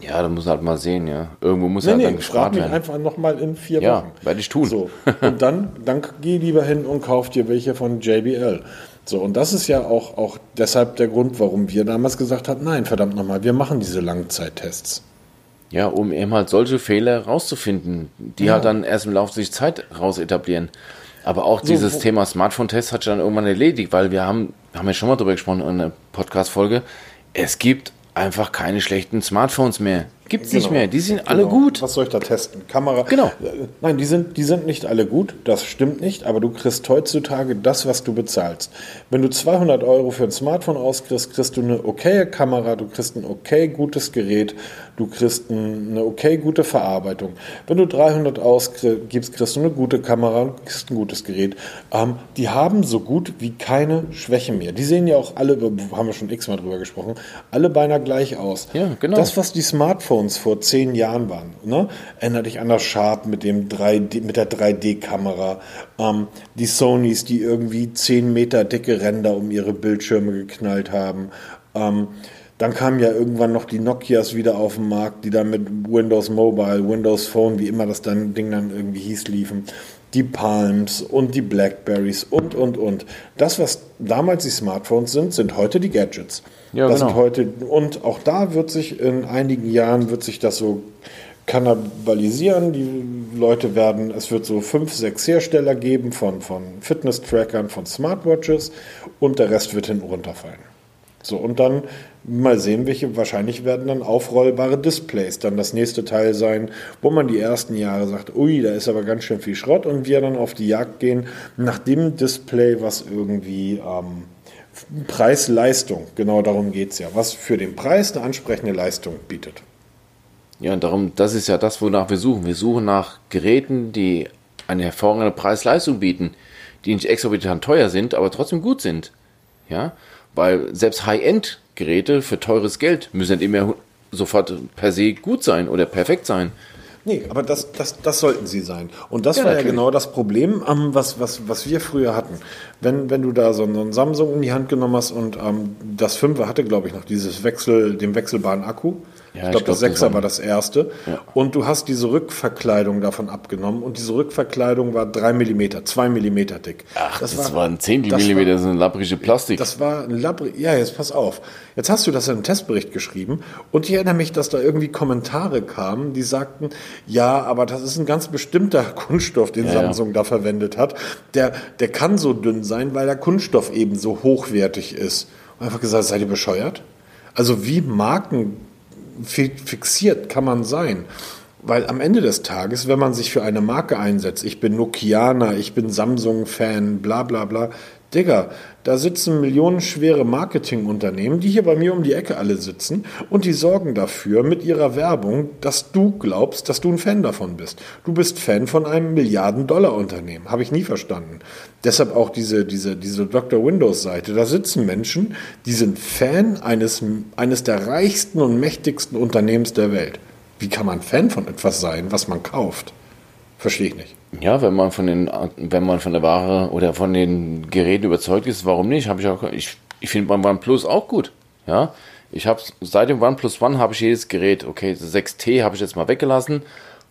Ja, da muss halt mal sehen, ja. Irgendwo muss nee, halt nee, dann gespart frag mich werden. einfach nochmal in vier ja, Wochen. Ja, werde ich tun. So, und dann, dann geh lieber hin und kauf dir welche von JBL. So, und das ist ja auch, auch deshalb der Grund, warum wir damals gesagt haben, nein, verdammt nochmal, wir machen diese Langzeittests. Ja, um eben halt solche Fehler rauszufinden, die ja. halt dann erst im Laufe der Zeit raus etablieren. Aber auch so, dieses Thema Smartphone-Test hat sich dann irgendwann erledigt, weil wir haben, haben ja schon mal drüber gesprochen in einer Podcast-Folge, es gibt einfach keine schlechten Smartphones mehr. Gibt es genau. nicht mehr. Die sind genau. alle gut. Was soll ich da testen? Kamera? Genau. Nein, die sind, die sind nicht alle gut. Das stimmt nicht. Aber du kriegst heutzutage das, was du bezahlst. Wenn du 200 Euro für ein Smartphone auskriegst, kriegst du eine okaye Kamera, du kriegst ein okay gutes Gerät, du kriegst eine okay gute Verarbeitung. Wenn du 300 ausgibst, kriegst du eine gute Kamera und kriegst ein gutes Gerät. Ähm, die haben so gut wie keine Schwäche mehr. Die sehen ja auch alle, haben wir schon x-mal drüber gesprochen, alle beinahe gleich aus. Ja, genau. Das, was die Smartphones vor zehn Jahren waren. Ne? Erinner dich an das Sharp mit, dem 3D, mit der 3D-Kamera, ähm, die Sonys, die irgendwie 10 Meter dicke Ränder um ihre Bildschirme geknallt haben. Ähm, dann kamen ja irgendwann noch die Nokias wieder auf den Markt, die dann mit Windows Mobile, Windows Phone, wie immer das dann Ding dann irgendwie hieß, liefen. Die Palms und die Blackberries und, und, und. Das, was damals die Smartphones sind, sind heute die Gadgets. Ja, das genau. sind heute, und auch da wird sich in einigen Jahren wird sich das so kannibalisieren. Die Leute werden, es wird so fünf, sechs Hersteller geben von, von Fitness-Trackern, von Smartwatches und der Rest wird hinten runterfallen. So, und dann mal sehen, welche wahrscheinlich werden dann aufrollbare Displays dann das nächste Teil sein, wo man die ersten Jahre sagt, ui, da ist aber ganz schön viel Schrott und wir dann auf die Jagd gehen nach dem Display, was irgendwie ähm, Preis-Leistung, genau darum geht es ja, was für den Preis eine ansprechende Leistung bietet. Ja, und darum, das ist ja das, wonach wir suchen. Wir suchen nach Geräten, die eine hervorragende Preis-Leistung bieten, die nicht exorbitant teuer sind, aber trotzdem gut sind. Ja, weil selbst High-End-Geräte für teures Geld müssen nicht immer sofort per se gut sein oder perfekt sein. Nee, aber das, das, das sollten sie sein. Und das ja, war natürlich. ja genau das Problem, ähm, was, was, was wir früher hatten. Wenn, wenn du da so, so ein Samsung in die Hand genommen hast und ähm, das Fünfer hatte, glaube ich, noch dieses Wechsel, den wechselbaren Akku. Ja, ich glaube, glaub, das Sechser war das erste. Ja. Und du hast diese Rückverkleidung davon abgenommen. Und diese Rückverkleidung war drei Millimeter, zwei Millimeter dick. Ach, das, das war, waren zehn Millimeter, das ist ein labbrige Plastik. Das war ein labbrig, ja, jetzt pass auf. Jetzt hast du das in einem Testbericht geschrieben. Und ich erinnere mich, dass da irgendwie Kommentare kamen, die sagten, ja, aber das ist ein ganz bestimmter Kunststoff, den ja, Samsung da verwendet hat. Der, der kann so dünn sein, weil der Kunststoff eben so hochwertig ist. Und einfach gesagt, seid ihr bescheuert? Also wie Marken fixiert kann man sein. Weil am Ende des Tages, wenn man sich für eine Marke einsetzt, ich bin Nokianer, ich bin Samsung-Fan, bla bla bla, Digga, da sitzen millionenschwere Marketingunternehmen, die hier bei mir um die Ecke alle sitzen und die sorgen dafür mit ihrer Werbung, dass du glaubst, dass du ein Fan davon bist. Du bist Fan von einem Milliarden-Dollar-Unternehmen. Habe ich nie verstanden. Deshalb auch diese, diese, diese Dr. Windows-Seite. Da sitzen Menschen, die sind Fan eines, eines der reichsten und mächtigsten Unternehmens der Welt. Wie kann man Fan von etwas sein, was man kauft? Verstehe ich nicht. Ja, wenn man von den, wenn man von der Ware oder von den Geräten überzeugt ist, warum nicht? Habe ich auch, ich, ich finde beim OnePlus auch gut. Ja, ich habe seit dem OnePlus One habe ich jedes Gerät. Okay, das 6T habe ich jetzt mal weggelassen,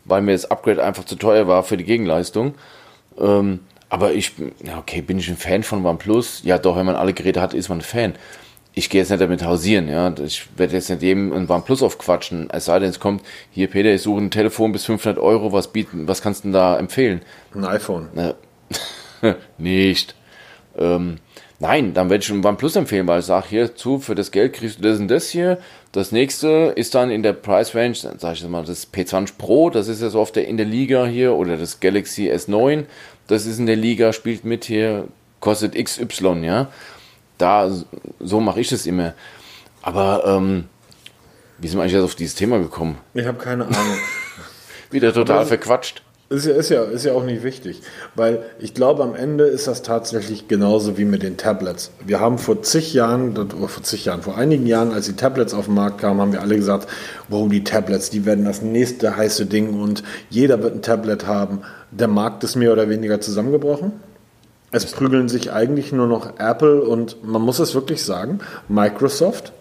weil mir das Upgrade einfach zu teuer war für die Gegenleistung. Ähm, aber ich, okay, bin ich ein Fan von OnePlus? Ja, doch, wenn man alle Geräte hat, ist man ein Fan ich gehe jetzt nicht damit hausieren, ja. Ich werde jetzt nicht jedem ein OnePlus aufquatschen. Es sei denn, es kommt, hier Peter, ich suche ein Telefon bis 500 Euro, was bieten, was kannst du denn da empfehlen? Ein iPhone. nicht. Ähm, nein, dann werde ich ein OnePlus empfehlen, weil ich sage, hier zu, für das Geld kriegst du das und das hier. Das nächste ist dann in der Price Range, sage ich mal, das P20 Pro, das ist ja so oft der, in der Liga hier, oder das Galaxy S9, das ist in der Liga, spielt mit hier, kostet XY, ja da, so mache ich es immer. Aber ähm, wie sind wir eigentlich jetzt auf dieses Thema gekommen? Ich habe keine Ahnung. Wieder total verquatscht. Ist ja, ist, ja, ist ja auch nicht wichtig, weil ich glaube, am Ende ist das tatsächlich genauso wie mit den Tablets. Wir haben vor zig Jahren, oder vor zig Jahren, vor einigen Jahren, als die Tablets auf den Markt kamen, haben wir alle gesagt, wow, die Tablets, die werden das nächste heiße Ding und jeder wird ein Tablet haben. Der Markt ist mehr oder weniger zusammengebrochen. Es prügeln sich eigentlich nur noch Apple und man muss es wirklich sagen, Microsoft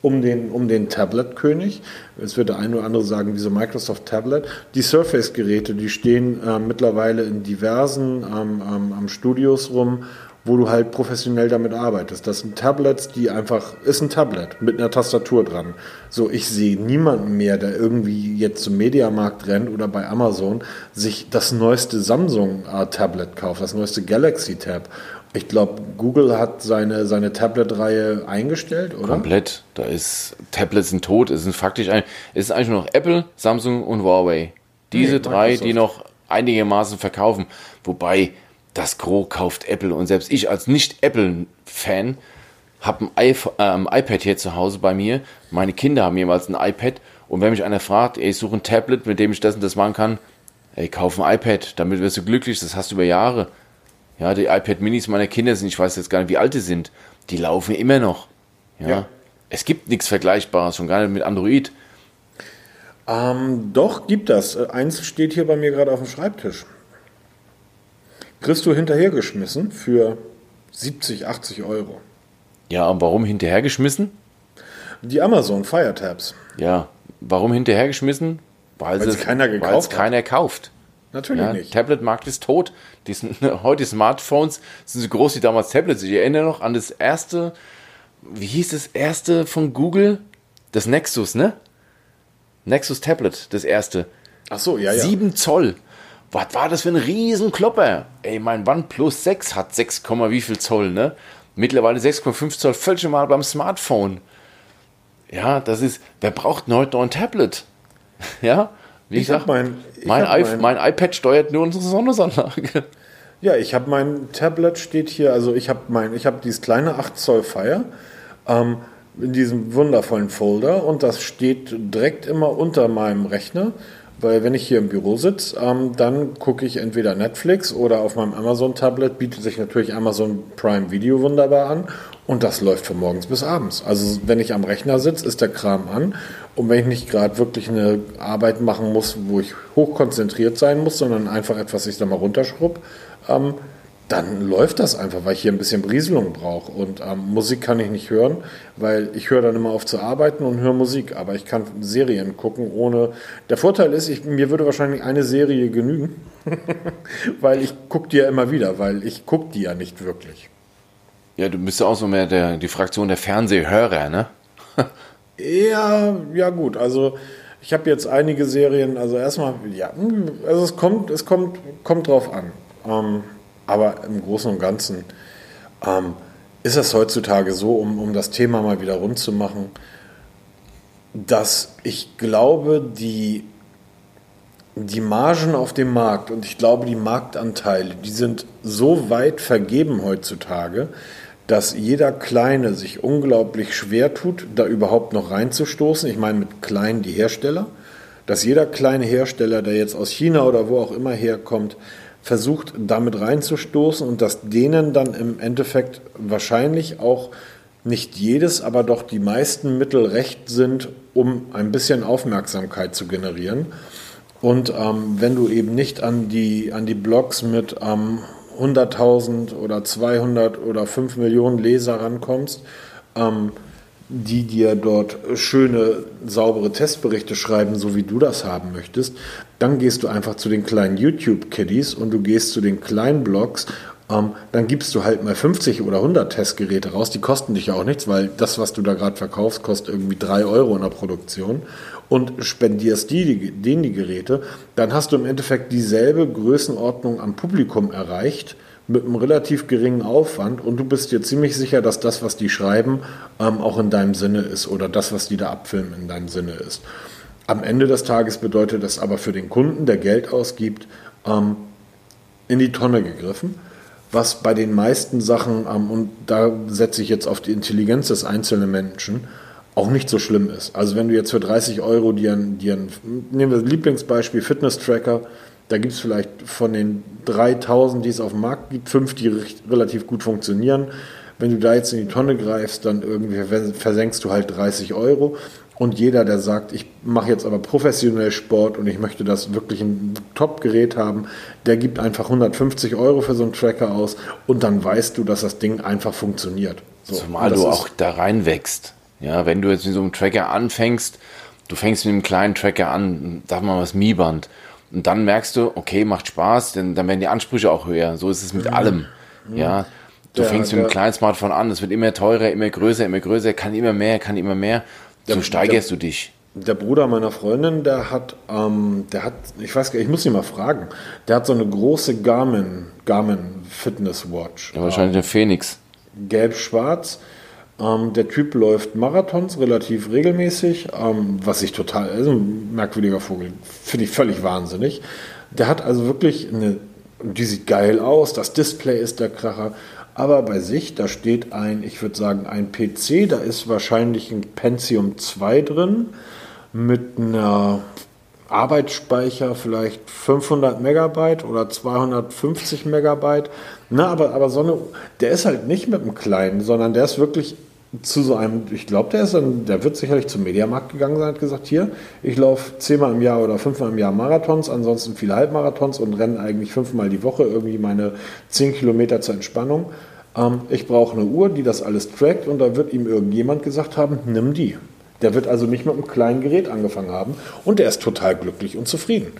um den, um den Tablet-König. Es wird der eine oder andere sagen, wieso Microsoft Tablet. Die Surface-Geräte, die stehen äh, mittlerweile in diversen ähm, ähm, Studios rum, wo du halt professionell damit arbeitest. Das sind Tablets, die einfach, ist ein Tablet mit einer Tastatur dran. So, ich sehe niemanden mehr, der irgendwie jetzt zum Mediamarkt rennt oder bei Amazon sich das neueste Samsung-Tablet äh, kauft, das neueste Galaxy Tab ich glaube, Google hat seine, seine Tablet-Reihe eingestellt, oder? Komplett. Da ist Tablets sind tot. Es sind faktisch ein, es ist eigentlich nur noch Apple, Samsung und Huawei. Diese nee, drei, die noch einigermaßen verkaufen. Wobei das Gros kauft Apple und selbst ich als Nicht-Apple-Fan habe ein, äh, iPad hier zu Hause bei mir. Meine Kinder haben jeweils ein iPad und wenn mich einer fragt, ey, ich suche ein Tablet, mit dem ich das und das machen kann, ey, kauf ein iPad, damit wirst du glücklich, das hast du über Jahre. Ja, die iPad Minis meiner Kinder sind, ich weiß jetzt gar nicht, wie alt die sind, die laufen immer noch. Ja. ja. Es gibt nichts Vergleichbares, schon gar nicht mit Android. Ähm, doch, gibt das. Eins steht hier bei mir gerade auf dem Schreibtisch. Kriegst du hinterhergeschmissen für 70, 80 Euro. Ja, und warum hinterhergeschmissen? Die Amazon Fire Tabs. Ja, warum hinterhergeschmissen? Weil, weil es keiner gekauft weil es keiner kauft. Natürlich ja, nicht. Tablet-Markt ist tot. Die sind, heute Smartphones sind so groß wie damals Tablets. Ich erinnere noch an das erste, wie hieß das erste von Google? Das Nexus, ne? Nexus Tablet, das erste. Ach so, ja, ja. 7 Zoll. Was war das für ein Riesenklopper? Ey, mein OnePlus 6 hat 6, wie viel Zoll, ne? Mittlerweile 6,5 Zoll, völlig mal beim Smartphone. Ja, das ist, wer braucht heute noch ein Tablet? ja, wie ich, ich sag, mein, mein, mein, mein, iPad steuert nur unsere Sonnesanlage. Ja, ich habe mein Tablet steht hier, also ich habe mein, ich habe dieses kleine 8 Zoll Fire ähm, in diesem wundervollen Folder und das steht direkt immer unter meinem Rechner, weil wenn ich hier im Büro sitze, ähm, dann gucke ich entweder Netflix oder auf meinem Amazon Tablet bietet sich natürlich Amazon Prime Video wunderbar an und das läuft von morgens bis abends. Also wenn ich am Rechner sitze, ist der Kram an und wenn ich nicht gerade wirklich eine Arbeit machen muss, wo ich hochkonzentriert sein muss, sondern einfach etwas ich da mal runterschrubb, ähm, dann läuft das einfach, weil ich hier ein bisschen Berieselung brauche. Und ähm, Musik kann ich nicht hören, weil ich höre dann immer auf zu arbeiten und höre Musik. Aber ich kann Serien gucken ohne. Der Vorteil ist, ich, mir würde wahrscheinlich eine Serie genügen, weil ich gucke die ja immer wieder, weil ich gucke die ja nicht wirklich. Ja, du bist ja auch so mehr der, die Fraktion der Fernsehhörer, ne? Ja, ja gut. Also ich habe jetzt einige Serien, also erstmal, ja, also es kommt, es kommt, kommt drauf an. Ähm, aber im Großen und Ganzen ähm, ist es heutzutage so, um, um das Thema mal wieder rund zu machen, dass ich glaube, die, die Margen auf dem Markt und ich glaube, die Marktanteile, die sind so weit vergeben heutzutage, dass jeder Kleine sich unglaublich schwer tut, da überhaupt noch reinzustoßen. Ich meine mit kleinen die Hersteller, dass jeder kleine Hersteller, der jetzt aus China oder wo auch immer herkommt, versucht damit reinzustoßen und dass denen dann im Endeffekt wahrscheinlich auch nicht jedes, aber doch die meisten Mittel recht sind, um ein bisschen Aufmerksamkeit zu generieren. Und ähm, wenn du eben nicht an die, an die Blogs mit ähm, 100.000 oder 200 oder 5 Millionen Leser rankommst, ähm, die dir dort schöne, saubere Testberichte schreiben, so wie du das haben möchtest, dann gehst du einfach zu den kleinen YouTube-Kiddies und du gehst zu den kleinen Blogs ähm, dann gibst du halt mal 50 oder 100 Testgeräte raus. Die kosten dich ja auch nichts, weil das, was du da gerade verkaufst, kostet irgendwie 3 Euro in der Produktion und spendierst die, die, denen die Geräte. Dann hast du im Endeffekt dieselbe Größenordnung am Publikum erreicht mit einem relativ geringen Aufwand und du bist dir ziemlich sicher, dass das, was die schreiben, ähm, auch in deinem Sinne ist oder das, was die da abfilmen, in deinem Sinne ist. Am Ende des Tages bedeutet das aber für den Kunden, der Geld ausgibt, ähm, in die Tonne gegriffen was bei den meisten Sachen, ähm, und da setze ich jetzt auf die Intelligenz des einzelnen Menschen, auch nicht so schlimm ist. Also wenn du jetzt für 30 Euro dir ein, dir ein nehmen wir Lieblingsbeispiel, Fitness-Tracker, Da gibt es vielleicht von den 3000, die es auf dem Markt gibt, fünf, die relativ gut funktionieren. Wenn du da jetzt in die Tonne greifst, dann irgendwie versenkst du halt 30 Euro. Und jeder, der sagt, ich mache jetzt aber professionell Sport und ich möchte das wirklich ein Top-Gerät haben, der gibt einfach 150 Euro für so einen Tracker aus und dann weißt du, dass das Ding einfach funktioniert. So, Zumal du auch da reinwächst. Ja, wenn du jetzt mit so einem Tracker anfängst, du fängst mit einem kleinen Tracker an, sag mal was Mi-Band, und dann merkst du, okay, macht Spaß, denn dann werden die Ansprüche auch höher. So ist es mit mhm. allem. Ja, du der, fängst mit einem kleinen Smartphone an, es wird immer teurer, immer größer, immer größer, kann immer mehr, kann immer mehr so der, steigerst der, du dich. Der Bruder meiner Freundin, der hat, ähm, der hat, ich weiß gar nicht, ich muss ihn mal fragen, der hat so eine große Garmin, Garmin Fitness Watch. Ja, wahrscheinlich der Phoenix. Gelb-schwarz. Ähm, der Typ läuft Marathons relativ regelmäßig, ähm, was ich total, also ein merkwürdiger Vogel, finde ich völlig wahnsinnig. Der hat also wirklich eine, die sieht geil aus, das Display ist der Kracher, aber bei sich, da steht ein, ich würde sagen, ein PC, da ist wahrscheinlich ein Pentium 2 drin mit einer Arbeitsspeicher vielleicht 500 Megabyte oder 250 Megabyte. Na, aber, aber so eine, der ist halt nicht mit einem kleinen, sondern der ist wirklich zu so einem, ich glaube, der ist dann, der wird sicherlich zum Mediamarkt gegangen sein, hat gesagt, hier, ich laufe zehnmal im Jahr oder fünfmal im Jahr Marathons, ansonsten viele Halbmarathons und renne eigentlich fünfmal die Woche irgendwie meine zehn Kilometer zur Entspannung. Ähm, ich brauche eine Uhr, die das alles trackt und da wird ihm irgendjemand gesagt haben, nimm die. Der wird also nicht mit einem kleinen Gerät angefangen haben und der ist total glücklich und zufrieden.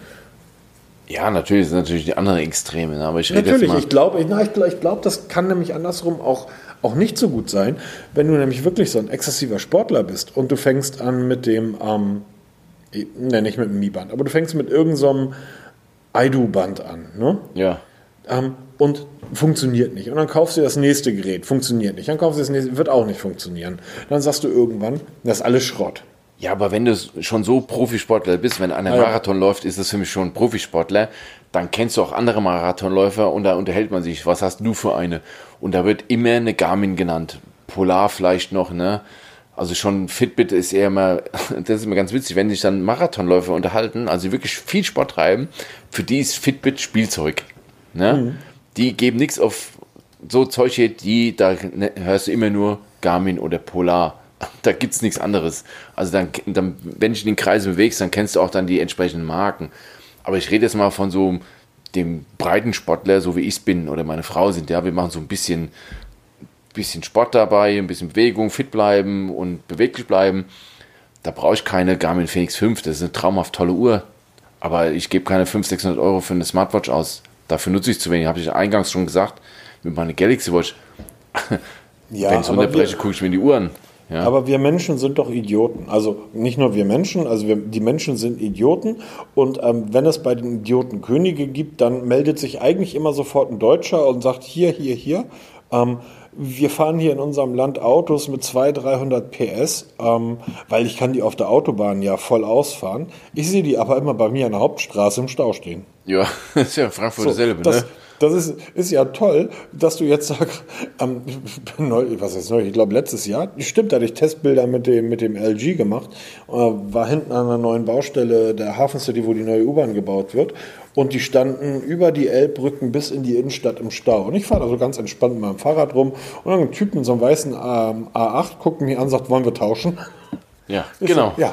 Ja, natürlich sind natürlich die anderen Extreme, ne? aber ich rede Natürlich, ich glaube, ich, ich, ich glaube, das kann nämlich andersrum auch, auch nicht so gut sein, wenn du nämlich wirklich so ein exzessiver Sportler bist und du fängst an mit dem, ähm, ne, nicht mit dem Mi-Band, aber du fängst mit irgendeinem so Aidu-Band an, ne? Ja. Ähm, und funktioniert nicht. Und dann kaufst du das nächste Gerät, funktioniert nicht. Dann kaufst du das nächste, wird auch nicht funktionieren. Dann sagst du irgendwann, das ist alles Schrott. Ja, aber wenn du schon so Profisportler bist, wenn einer Marathon läuft, ist das für mich schon Profisportler, dann kennst du auch andere Marathonläufer und da unterhält man sich, was hast du für eine? Und da wird immer eine Garmin genannt. Polar vielleicht noch, ne? Also schon Fitbit ist eher mal, das ist immer ganz witzig, wenn sich dann Marathonläufer unterhalten, also wirklich viel Sport treiben, für die ist Fitbit Spielzeug. Ne? Mhm die geben nichts auf so Zeug hier, die, da ne, hörst du immer nur Garmin oder Polar. Da gibt es nichts anderes. Also dann, dann, wenn ich in den Kreis bewegst, dann kennst du auch dann die entsprechenden Marken. Aber ich rede jetzt mal von so dem breiten Sportler, so wie ich es bin oder meine Frau sind. Ja, wir machen so ein bisschen, bisschen Sport dabei, ein bisschen Bewegung, fit bleiben und beweglich bleiben. Da brauche ich keine Garmin Phoenix 5. Das ist eine traumhaft tolle Uhr. Aber ich gebe keine 500, 600 Euro für eine Smartwatch aus. Dafür nutze ich zu wenig, habe ich eingangs schon gesagt. Mit meiner Galaxy Watch. Ja, Wenn ich unterbreche, gucke ich mir die Uhren. Ja. Aber wir Menschen sind doch Idioten. Also nicht nur wir Menschen, also wir, die Menschen sind Idioten. Und ähm, wenn es bei den Idioten Könige gibt, dann meldet sich eigentlich immer sofort ein Deutscher und sagt, hier, hier, hier. Ähm, wir fahren hier in unserem Land Autos mit 200, 300 PS, ähm, weil ich kann die auf der Autobahn ja voll ausfahren. Ich sehe die aber immer bei mir an der Hauptstraße im Stau stehen. Ja, ist ja Frankfurt so, dasselbe, das, ne? Das ist, ist ja toll, dass du jetzt sagst, ähm, was ist neu, ich glaube letztes Jahr, stimmt, da hatte ich Testbilder mit dem, mit dem LG gemacht, äh, war hinten an einer neuen Baustelle der Hafen City, wo die neue U-Bahn gebaut wird und die standen über die Elbbrücken bis in die Innenstadt im Stau. Und ich fahre da so ganz entspannt mit meinem Fahrrad rum und dann ein Typ mit so einem weißen ähm, A8 guckt mich an, sagt, wollen wir tauschen? Ja, genau. So, ja,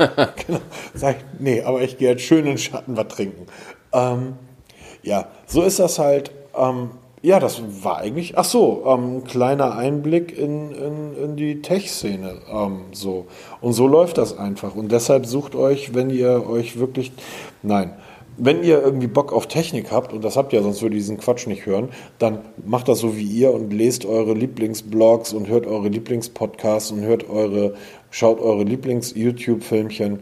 genau. Sag ich, nee, aber ich gehe jetzt schön in Schatten was trinken. Ähm, ja, so ist das halt. Ähm, ja, das war eigentlich, ach so, ähm, kleiner Einblick in, in, in die Tech-Szene. Ähm, so. Und so läuft das einfach. Und deshalb sucht euch, wenn ihr euch wirklich, nein, wenn ihr irgendwie Bock auf Technik habt, und das habt ihr, sonst würde ihr diesen Quatsch nicht hören, dann macht das so wie ihr und lest eure Lieblingsblogs und hört eure Lieblingspodcasts und hört eure, schaut eure Lieblings-YouTube-Filmchen.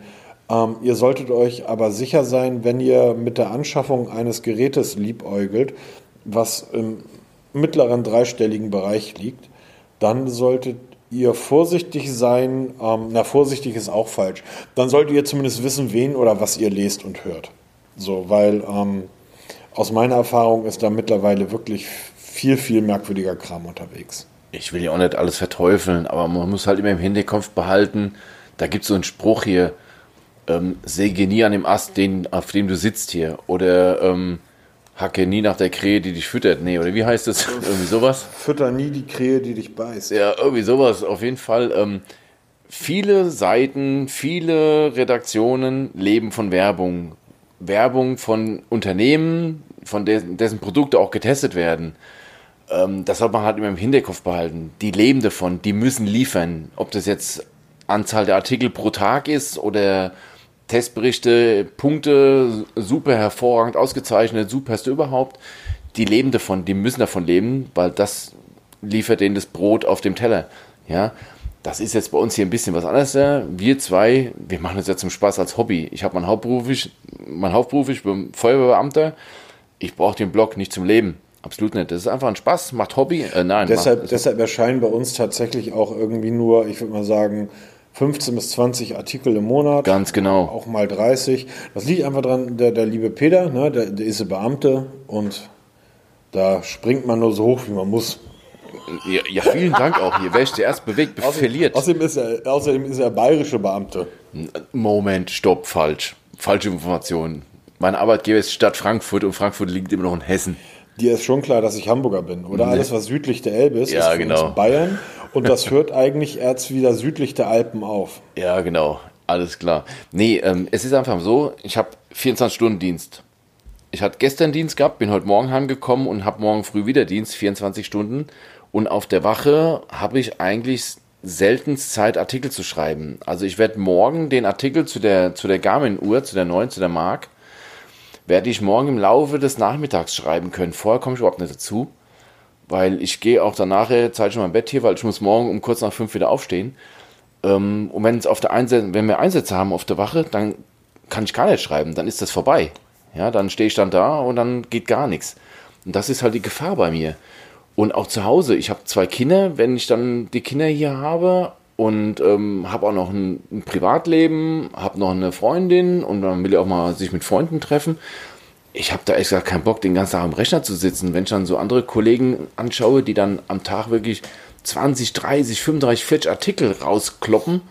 Ähm, ihr solltet euch aber sicher sein, wenn ihr mit der Anschaffung eines Gerätes liebäugelt, was im mittleren dreistelligen Bereich liegt, dann solltet ihr vorsichtig sein. Ähm, na, vorsichtig ist auch falsch. Dann solltet ihr zumindest wissen, wen oder was ihr lest und hört. So, weil ähm, aus meiner Erfahrung ist da mittlerweile wirklich viel, viel merkwürdiger Kram unterwegs. Ich will ja auch nicht alles verteufeln, aber man muss halt immer im Hinterkopf behalten, da gibt es so einen Spruch hier, ähm, säge nie an dem Ast, den, auf dem du sitzt hier. Oder ähm, hacke nie nach der Krähe, die dich füttert. Nee, oder wie heißt das? irgendwie sowas? Fütter nie die Krähe, die dich beißt. Ja, irgendwie sowas. Auf jeden Fall. Ähm, viele Seiten, viele Redaktionen leben von Werbung. Werbung von Unternehmen, von dessen, dessen Produkte auch getestet werden. Ähm, das sollte man halt immer im Hinterkopf behalten. Die leben davon, die müssen liefern. Ob das jetzt Anzahl der Artikel pro Tag ist oder Testberichte, Punkte, super hervorragend ausgezeichnet, superste überhaupt. Die leben davon, die müssen davon leben, weil das liefert denen das Brot auf dem Teller. Ja, das ist jetzt bei uns hier ein bisschen was anderes. Wir zwei, wir machen das ja zum Spaß als Hobby. Ich habe mein Hauptberuflich, mein Hauptberuf, ich bin Feuerwehrbeamter. Ich brauche den Blog nicht zum Leben. Absolut nicht. Das ist einfach ein Spaß, macht Hobby. Äh, nein. Deshalb, macht, deshalb erscheinen bei uns tatsächlich auch irgendwie nur, ich würde mal sagen, 15 bis 20 Artikel im Monat. Ganz genau. Auch mal 30. Das liegt einfach dran, der, der liebe Peter, ne, der, der ist ein Beamte und da springt man nur so hoch, wie man muss. Ja, ja vielen Dank auch hier. Wer ist der erst bewegt, verliert. Außerdem ist, er, außerdem ist er bayerische Beamte. Moment, stopp, falsch. Falsche Informationen. Mein Arbeitgeber ist Stadt Frankfurt und Frankfurt liegt immer noch in Hessen. Dir ist schon klar, dass ich Hamburger bin, oder? Nee. Alles, was südlich der Elbe ist, ja, ist genau. Bayern. Und das hört eigentlich erst wieder südlich der Alpen auf. Ja, genau. Alles klar. Nee, ähm, es ist einfach so, ich habe 24-Stunden-Dienst. Ich hatte gestern Dienst gehabt, bin heute Morgen heimgekommen und habe morgen früh wieder Dienst, 24 Stunden. Und auf der Wache habe ich eigentlich selten Zeit, Artikel zu schreiben. Also ich werde morgen den Artikel zu der, zu der Garmin-Uhr, zu der neuen, zu der Mark, werde ich morgen im Laufe des Nachmittags schreiben können. Vorher komme ich überhaupt nicht dazu, weil ich gehe auch danach Zeit schon mein Bett hier, weil ich muss morgen um kurz nach fünf wieder aufstehen. Ähm, und wenn, es auf der Einsätze, wenn wir Einsätze haben auf der Wache, dann kann ich gar nicht schreiben, dann ist das vorbei. Ja, dann stehe ich dann da und dann geht gar nichts. Und das ist halt die Gefahr bei mir. Und auch zu Hause, ich habe zwei Kinder, wenn ich dann die Kinder hier habe und ähm, habe auch noch ein, ein Privatleben, habe noch eine Freundin und dann will ich auch mal sich mit Freunden treffen. Ich habe da echt gar keinen Bock, den ganzen Tag am Rechner zu sitzen. Wenn ich dann so andere Kollegen anschaue, die dann am Tag wirklich 20, 30, 35, 40 Artikel rauskloppen,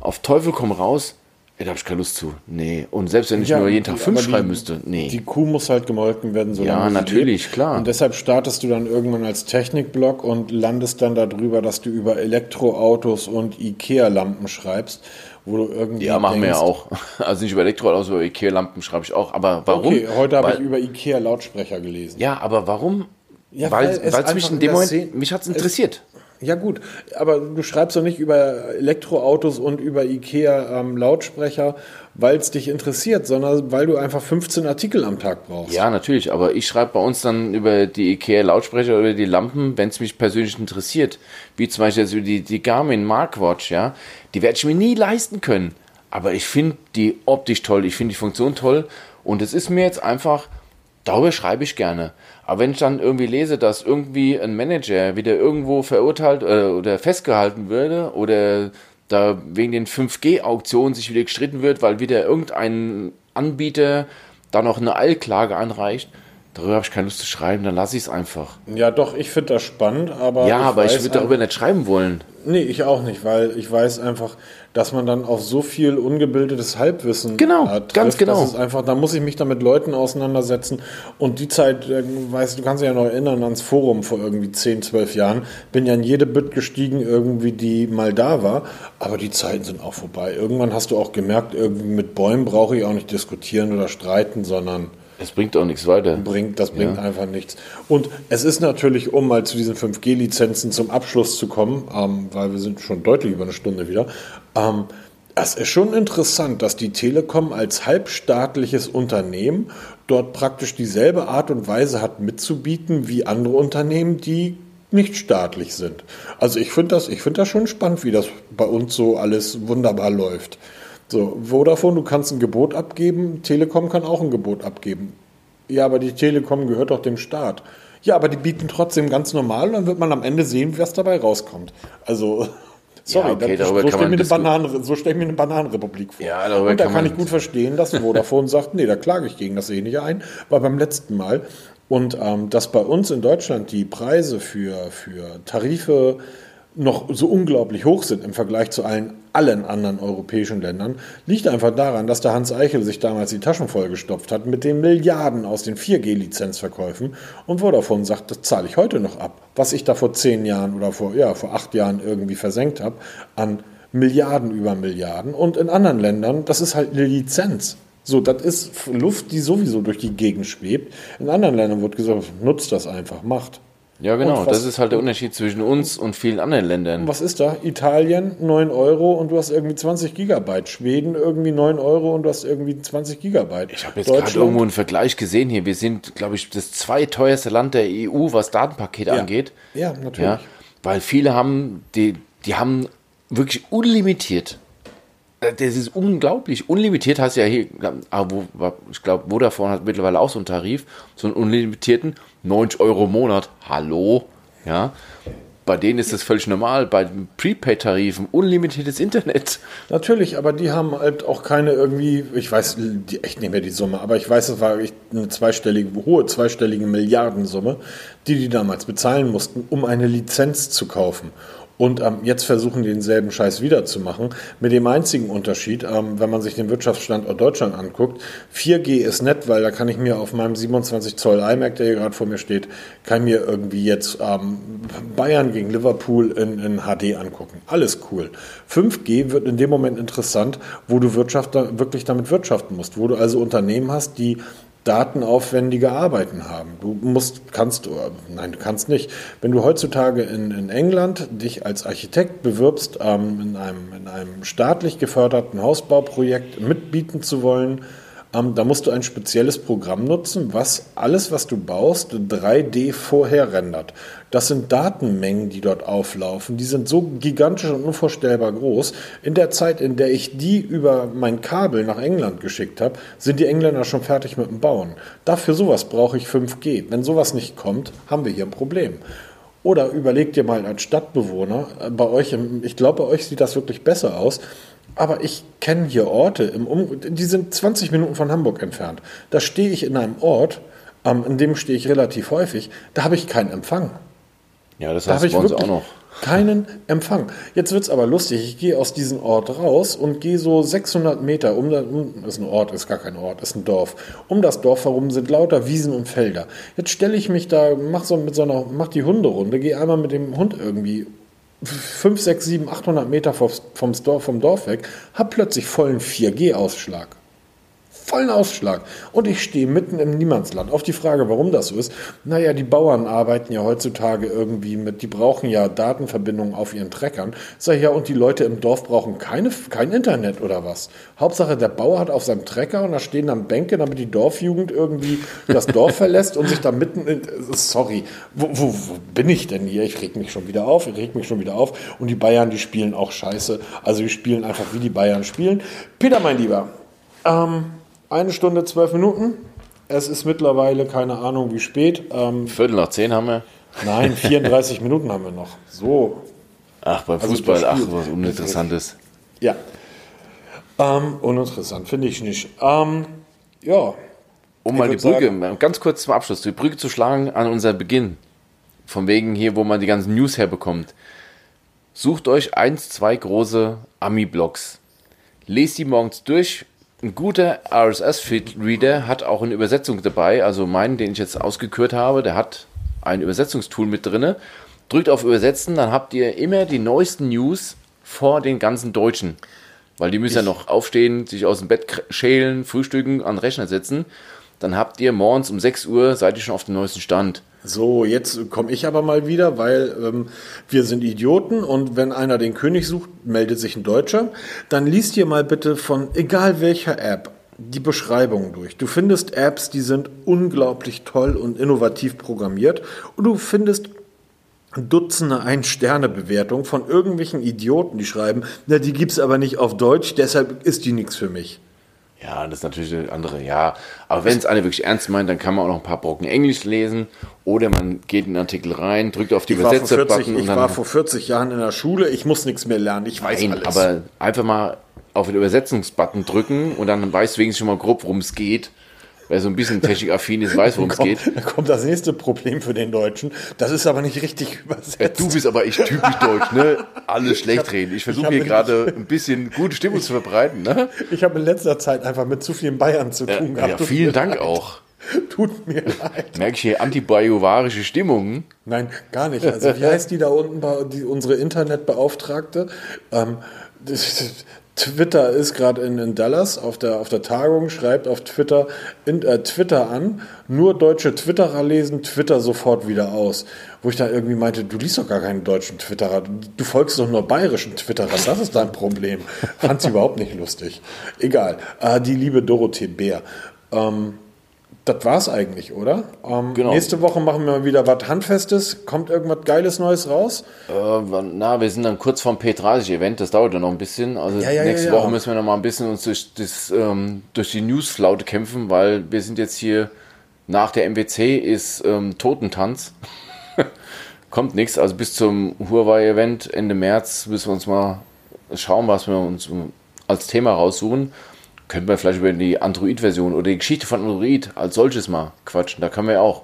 auf Teufel komm raus, Ey, da habe ich keine Lust zu. Nee. Und selbst wenn ich ja, nur jeden Tag fünf schreiben müsste, nee. Die Kuh muss halt gemolken werden, so Ja, natürlich, lebt. klar. Und deshalb startest du dann irgendwann als Technikblog und landest dann darüber, dass du über Elektroautos und Ikea-Lampen schreibst, wo du irgendwie. Ja, machen wir ja auch. Also nicht über Elektroautos, über Ikea-Lampen schreibe ich auch. Aber warum? Okay, heute habe ich über Ikea-Lautsprecher gelesen. Ja, aber warum? Ja, weil, weil es mich in dem Moment, mich hat es interessiert. Ja gut, aber du schreibst doch nicht über Elektroautos und über Ikea ähm, Lautsprecher, weil es dich interessiert, sondern weil du einfach 15 Artikel am Tag brauchst. Ja, natürlich, aber ich schreibe bei uns dann über die Ikea Lautsprecher oder die Lampen, wenn es mich persönlich interessiert. Wie zum Beispiel jetzt über die, die Garmin Markwatch, ja. Die werde ich mir nie leisten können. Aber ich finde die optisch toll, ich finde die Funktion toll und es ist mir jetzt einfach, darüber schreibe ich gerne. Aber wenn ich dann irgendwie lese, dass irgendwie ein Manager wieder irgendwo verurteilt äh, oder festgehalten würde oder da wegen den 5G-Auktionen sich wieder gestritten wird, weil wieder irgendein Anbieter da noch eine Eilklage anreicht, darüber habe ich keine Lust zu schreiben, dann lasse ich es einfach. Ja, doch, ich finde das spannend, aber. Ja, ich aber ich würde darüber nicht schreiben wollen. Nee, ich auch nicht, weil ich weiß einfach, dass man dann auf so viel ungebildetes Halbwissen genau, trifft, ganz genau. Das ist einfach, da muss ich mich dann mit Leuten auseinandersetzen und die Zeit, äh, weißt du, kannst dich ja noch erinnern ans Forum vor irgendwie 10, 12 Jahren, bin ja in jede Bütt gestiegen, irgendwie, die mal da war, aber die Zeiten sind auch vorbei. Irgendwann hast du auch gemerkt, irgendwie mit Bäumen brauche ich auch nicht diskutieren oder streiten, sondern es bringt auch nichts weiter. Bringt, das bringt ja. einfach nichts. Und es ist natürlich, um mal zu diesen 5G-Lizenzen zum Abschluss zu kommen, ähm, weil wir sind schon deutlich über eine Stunde wieder, ähm, es ist schon interessant, dass die Telekom als halbstaatliches Unternehmen dort praktisch dieselbe Art und Weise hat mitzubieten wie andere Unternehmen, die nicht staatlich sind. Also ich finde das, ich finde das schon spannend, wie das bei uns so alles wunderbar läuft. So, Vodafone, du kannst ein Gebot abgeben, Telekom kann auch ein Gebot abgeben. Ja, aber die Telekom gehört doch dem Staat. Ja, aber die bieten trotzdem ganz normal, dann wird man am Ende sehen, was dabei rauskommt. Also, sorry, ja, okay, das, so stelle ich, mir eine Bananen, so stell ich mir eine Bananenrepublik vor. Ja, Und da kann, kann ich gut verstehen, dass Vodafone sagt, nee, da klage ich gegen das eh nicht ein. War beim letzten Mal. Und ähm, dass bei uns in Deutschland die Preise für, für Tarife noch so unglaublich hoch sind im Vergleich zu allen allen anderen europäischen Ländern, liegt einfach daran, dass der Hans Eichel sich damals die Taschen vollgestopft hat mit den Milliarden aus den 4G-Lizenzverkäufen und Vodafone sagt, das zahle ich heute noch ab. Was ich da vor zehn Jahren oder vor, ja, vor acht Jahren irgendwie versenkt habe an Milliarden über Milliarden. Und in anderen Ländern, das ist halt eine Lizenz. So, das ist Luft, die sowieso durch die Gegend schwebt. In anderen Ländern wird gesagt, nutzt das einfach, macht. Ja, genau. Das ist halt der Unterschied zwischen uns und vielen anderen Ländern. Was ist da? Italien 9 Euro und du hast irgendwie 20 Gigabyte. Schweden irgendwie 9 Euro und du hast irgendwie 20 Gigabyte. Ich habe jetzt gerade irgendwo einen Vergleich gesehen hier. Wir sind, glaube ich, das zweiteuerste Land der EU, was Datenpakete ja. angeht. Ja, natürlich. Ja, weil viele haben, die, die haben wirklich unlimitiert das ist unglaublich. Unlimitiert heißt ja hier, ah, ich glaube, Vodafone hat mittlerweile auch so einen Tarif, so einen unlimitierten, 90 Euro im Monat. Hallo? Ja. Bei denen ist das völlig normal, bei Prepaid-Tarifen unlimitiertes Internet. Natürlich, aber die haben halt auch keine irgendwie, ich weiß echt nicht mehr die Summe, aber ich weiß, es war eine zweistellige, hohe zweistellige Milliardensumme, die die damals bezahlen mussten, um eine Lizenz zu kaufen. Und ähm, jetzt versuchen denselben Scheiß wiederzumachen. Mit dem einzigen Unterschied, ähm, wenn man sich den Wirtschaftsstandort Deutschland anguckt, 4G ist nett, weil da kann ich mir auf meinem 27 Zoll iMac, der hier gerade vor mir steht, kann mir irgendwie jetzt ähm, Bayern gegen Liverpool in, in HD angucken. Alles cool. 5G wird in dem Moment interessant, wo du Wirtschaft da, wirklich damit wirtschaften musst, wo du also Unternehmen hast, die datenaufwendige Arbeiten haben. Du musst, kannst, nein, du kannst nicht. Wenn du heutzutage in, in England dich als Architekt bewirbst, ähm, in, einem, in einem staatlich geförderten Hausbauprojekt mitbieten zu wollen, ähm, da musst du ein spezielles Programm nutzen, was alles, was du baust, 3D vorher rendert. Das sind Datenmengen, die dort auflaufen. Die sind so gigantisch und unvorstellbar groß. In der Zeit, in der ich die über mein Kabel nach England geschickt habe, sind die Engländer schon fertig mit dem Bauen. Dafür sowas brauche ich 5G. Wenn sowas nicht kommt, haben wir hier ein Problem. Oder überlegt dir mal als Stadtbewohner, äh, bei euch, ich glaube, bei euch sieht das wirklich besser aus. Aber ich kenne hier Orte, im um die sind 20 Minuten von Hamburg entfernt. Da stehe ich in einem Ort, ähm, in dem stehe ich relativ häufig, da habe ich keinen Empfang. Ja, das heißt da bei uns auch noch. Keinen Empfang. Jetzt wird es aber lustig. Ich gehe aus diesem Ort raus und gehe so 600 Meter um, das ist ein Ort, ist gar kein Ort, ist ein Dorf. Um das Dorf herum sind lauter Wiesen und Felder. Jetzt stelle ich mich da, mach so mit so einer, mach die Hunderunde, gehe einmal mit dem Hund irgendwie 5, 6, 7, 800 Meter vom Dorf, vom Dorf weg, habe plötzlich vollen 4G-Ausschlag vollen Ausschlag. Und ich stehe mitten im Niemandsland. Auf die Frage, warum das so ist, naja, die Bauern arbeiten ja heutzutage irgendwie mit, die brauchen ja Datenverbindungen auf ihren Treckern. Sag ich ja, und die Leute im Dorf brauchen keine, kein Internet oder was. Hauptsache, der Bauer hat auf seinem Trecker und da stehen dann Bänke, damit die Dorfjugend irgendwie das Dorf verlässt und sich da mitten in, sorry, wo, wo, wo bin ich denn hier? Ich reg mich schon wieder auf, ich reg mich schon wieder auf. Und die Bayern, die spielen auch scheiße. Also die spielen einfach, wie die Bayern spielen. Peter, mein Lieber, ähm, eine Stunde, zwölf Minuten. Es ist mittlerweile keine Ahnung wie spät. Ähm, Viertel nach zehn haben wir. Nein, 34 Minuten haben wir noch. So. Ach, beim also Fußball, ach, was Uninteressantes. Ja. Ähm, uninteressant, finde ich nicht. Ähm, ja. Um mal die Brücke, sagen, ganz kurz zum Abschluss, die Brücke zu schlagen an unser Beginn. Von wegen hier, wo man die ganzen News herbekommt. Sucht euch eins, zwei große Ami-Blogs. Lest die morgens durch, ein guter RSS-Feed-Reader hat auch eine Übersetzung dabei. Also meinen, den ich jetzt ausgekürt habe, der hat ein Übersetzungstool mit drin. Drückt auf Übersetzen, dann habt ihr immer die neuesten News vor den ganzen Deutschen. Weil die müssen ich ja noch aufstehen, sich aus dem Bett schälen, frühstücken, an den Rechner setzen. Dann habt ihr morgens um 6 Uhr, seid ihr schon auf dem neuesten Stand. So, jetzt komme ich aber mal wieder, weil ähm, wir sind Idioten und wenn einer den König sucht, meldet sich ein Deutscher. Dann liest ihr mal bitte von egal welcher App die Beschreibung durch. Du findest Apps, die sind unglaublich toll und innovativ programmiert und du findest Dutzende Ein-Sterne-Bewertungen von irgendwelchen Idioten, die schreiben, na, die gibt's aber nicht auf Deutsch, deshalb ist die nichts für mich. Ja, das ist natürlich eine andere, ja. Aber wenn es einer wirklich ernst meint, dann kann man auch noch ein paar Brocken Englisch lesen oder man geht in den Artikel rein, drückt auf die Übersetzer-Button. Ich war vor 40 Jahren in der Schule, ich muss nichts mehr lernen, ich weiß Nein, alles. aber einfach mal auf den Übersetzungsbutton drücken und dann weißt du wenigstens schon mal grob, worum es geht. Wer so ein bisschen technikaffin ist, weiß, worum es geht. Da kommt das nächste Problem für den Deutschen. Das ist aber nicht richtig übersetzt. Ja, du bist aber echt typisch deutsch, ne? Alles schlecht reden. Ich versuche hier gerade ein bisschen gute Stimmung zu verbreiten, ne? Ich habe in letzter Zeit einfach mit zu vielen Bayern zu tun Ja, gehabt. ja vielen Dank auch. Tut mir leid. Merke ich hier antibayovarische Stimmung? Nein, gar nicht. Also wie heißt die da unten, bei- die, unsere Internetbeauftragte? Ähm, Twitter ist gerade in, in Dallas auf der, auf der Tagung, schreibt auf Twitter, in, äh, Twitter an, nur deutsche Twitterer lesen Twitter sofort wieder aus. Wo ich da irgendwie meinte, du liest doch gar keinen deutschen Twitterer, du, folgst doch nur bayerischen Twitterern, das ist dein Problem. Fand sie überhaupt nicht lustig. Egal, äh, die liebe Dorothee Bär. Ähm, das war's eigentlich, oder? Ähm, Genau. Nächste Woche machen wir mal wieder was Handfestes. Kommt irgendwas Geiles Neues raus? Äh, na, wir sind dann kurz vorm P30-Event, das dauert ja noch ein bisschen. Also Ja, ja, ja, nächste ja. Woche müssen wir noch mal ein bisschen uns durch, das, ähm, durch die Newsflaute kämpfen, weil wir sind jetzt hier nach der MWC ist ähm, Totentanz. Kommt nichts. Also bis zum Huawei-Event Ende März müssen wir uns mal schauen, was wir uns ähm, als Thema raussuchen. Könnten wir vielleicht über die Android-Version oder die Geschichte von Android als solches mal quatschen. Da können wir auch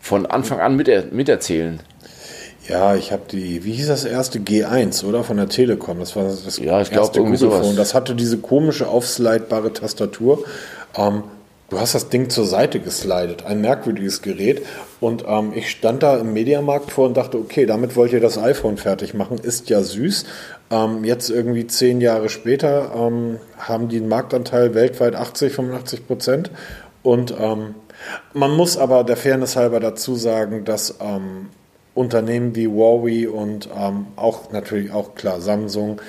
von Anfang an mit, miterzählen. Ja, ich habe die, wie hieß das erste G1, oder? Von der Telekom. Das war das Ja, ich glaub, irgendwie sowas. Das hatte diese komische aufslidebare Tastatur. Ähm, du hast das Ding zur Seite geslidet. Ein merkwürdiges Gerät. Und ähm, ich stand da im Mediamarkt vor und dachte, okay, damit wollt ihr das iPhone fertig machen. Ist ja süß. Ähm, jetzt irgendwie zehn Jahre später ähm, haben die einen Marktanteil weltweit 80, 85 Prozent. Und ähm, man muss aber der Fairness halber dazu sagen, dass ähm, Unternehmen wie Huawei und ähm, auch natürlich auch klar Samsung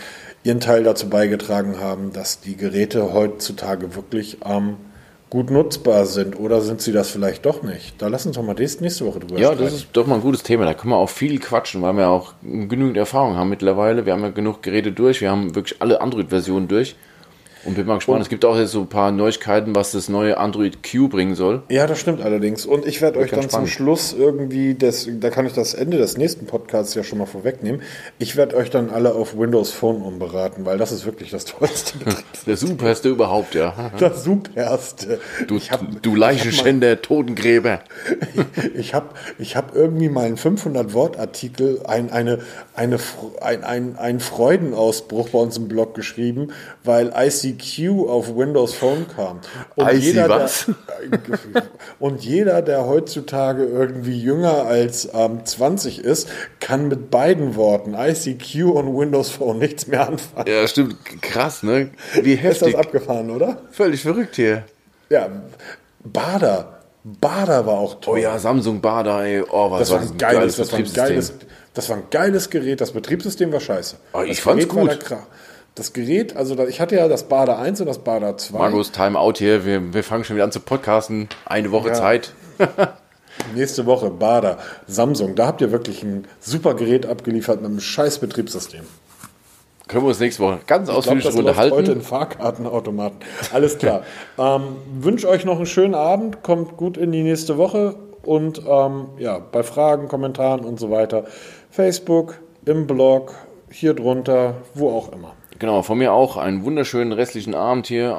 ihren Teil dazu beigetragen haben, dass die Geräte heutzutage wirklich ähm, gut nutzbar sind. Oder sind sie das vielleicht doch nicht? Da lass uns doch mal nächste nächste Woche drüber Ja, streiten. das ist doch mal ein gutes Thema. Da können wir auch viel quatschen, weil wir auch genügend Erfahrung haben mittlerweile. Wir haben ja genug Geräte durch. Wir haben wirklich alle Android-Versionen durch. Und bin mal gespannt. es gibt auch jetzt so ein paar Neuigkeiten, was das neue Android Q bringen soll. Ja, das stimmt allerdings. Und ich werde euch dann ganz zum spannend. Schluss irgendwie, das, da kann ich das Ende des nächsten Podcasts ja schon mal vorwegnehmen. Ich werde euch dann alle auf Windows Phone umberaten, weil das ist wirklich das tollste. Der superste überhaupt, ja. Das superste. Du, ich hab, du Leichenschänder, Totengräber. ich habe ich hab irgendwie mal einen 500-Wort-Artikel, ein, eine, eine, ein, ein, ein Freudenausbruch bei uns im Blog geschrieben, weil ICQ auf Windows Phone kam. Und IC jeder, was? Der, und jeder, der heutzutage irgendwie jünger als ähm, 20 ist, kann mit beiden Worten, ICQ und Windows Phone, nichts mehr anfangen. Ja, stimmt. Krass, ne? Wie Ist das heftig. abgefahren, oder? Völlig verrückt hier. Ja, Bader. Bader war auch toll. Oh ja, Samsung Bader, ey. Oh, was Das war ein geiles, das war ein geiles, das war ein geiles Gerät. Das Betriebssystem war scheiße. Oh, ich das fand's Gerät gut. Das Gerät, also ich hatte ja das Bader 1 und das Bader 2. Markus, Timeout hier. Wir, wir fangen schon wieder an zu podcasten. Eine Woche Ja. Zeit. Nächste Woche Bader, Samsung. Da habt ihr wirklich ein super Gerät abgeliefert mit einem scheiß Betriebssystem. Können wir uns nächste Woche ganz ausführlich darüber läuft heute in Fahrkartenautomaten. Alles klar. ähm, Wünsche euch noch einen schönen Abend. Kommt gut in die nächste Woche. Und ähm, ja, bei Fragen, Kommentaren und so weiter. Facebook, im Blog, hier drunter, wo auch immer. Genau, von mir auch einen wunderschönen restlichen Abend hier.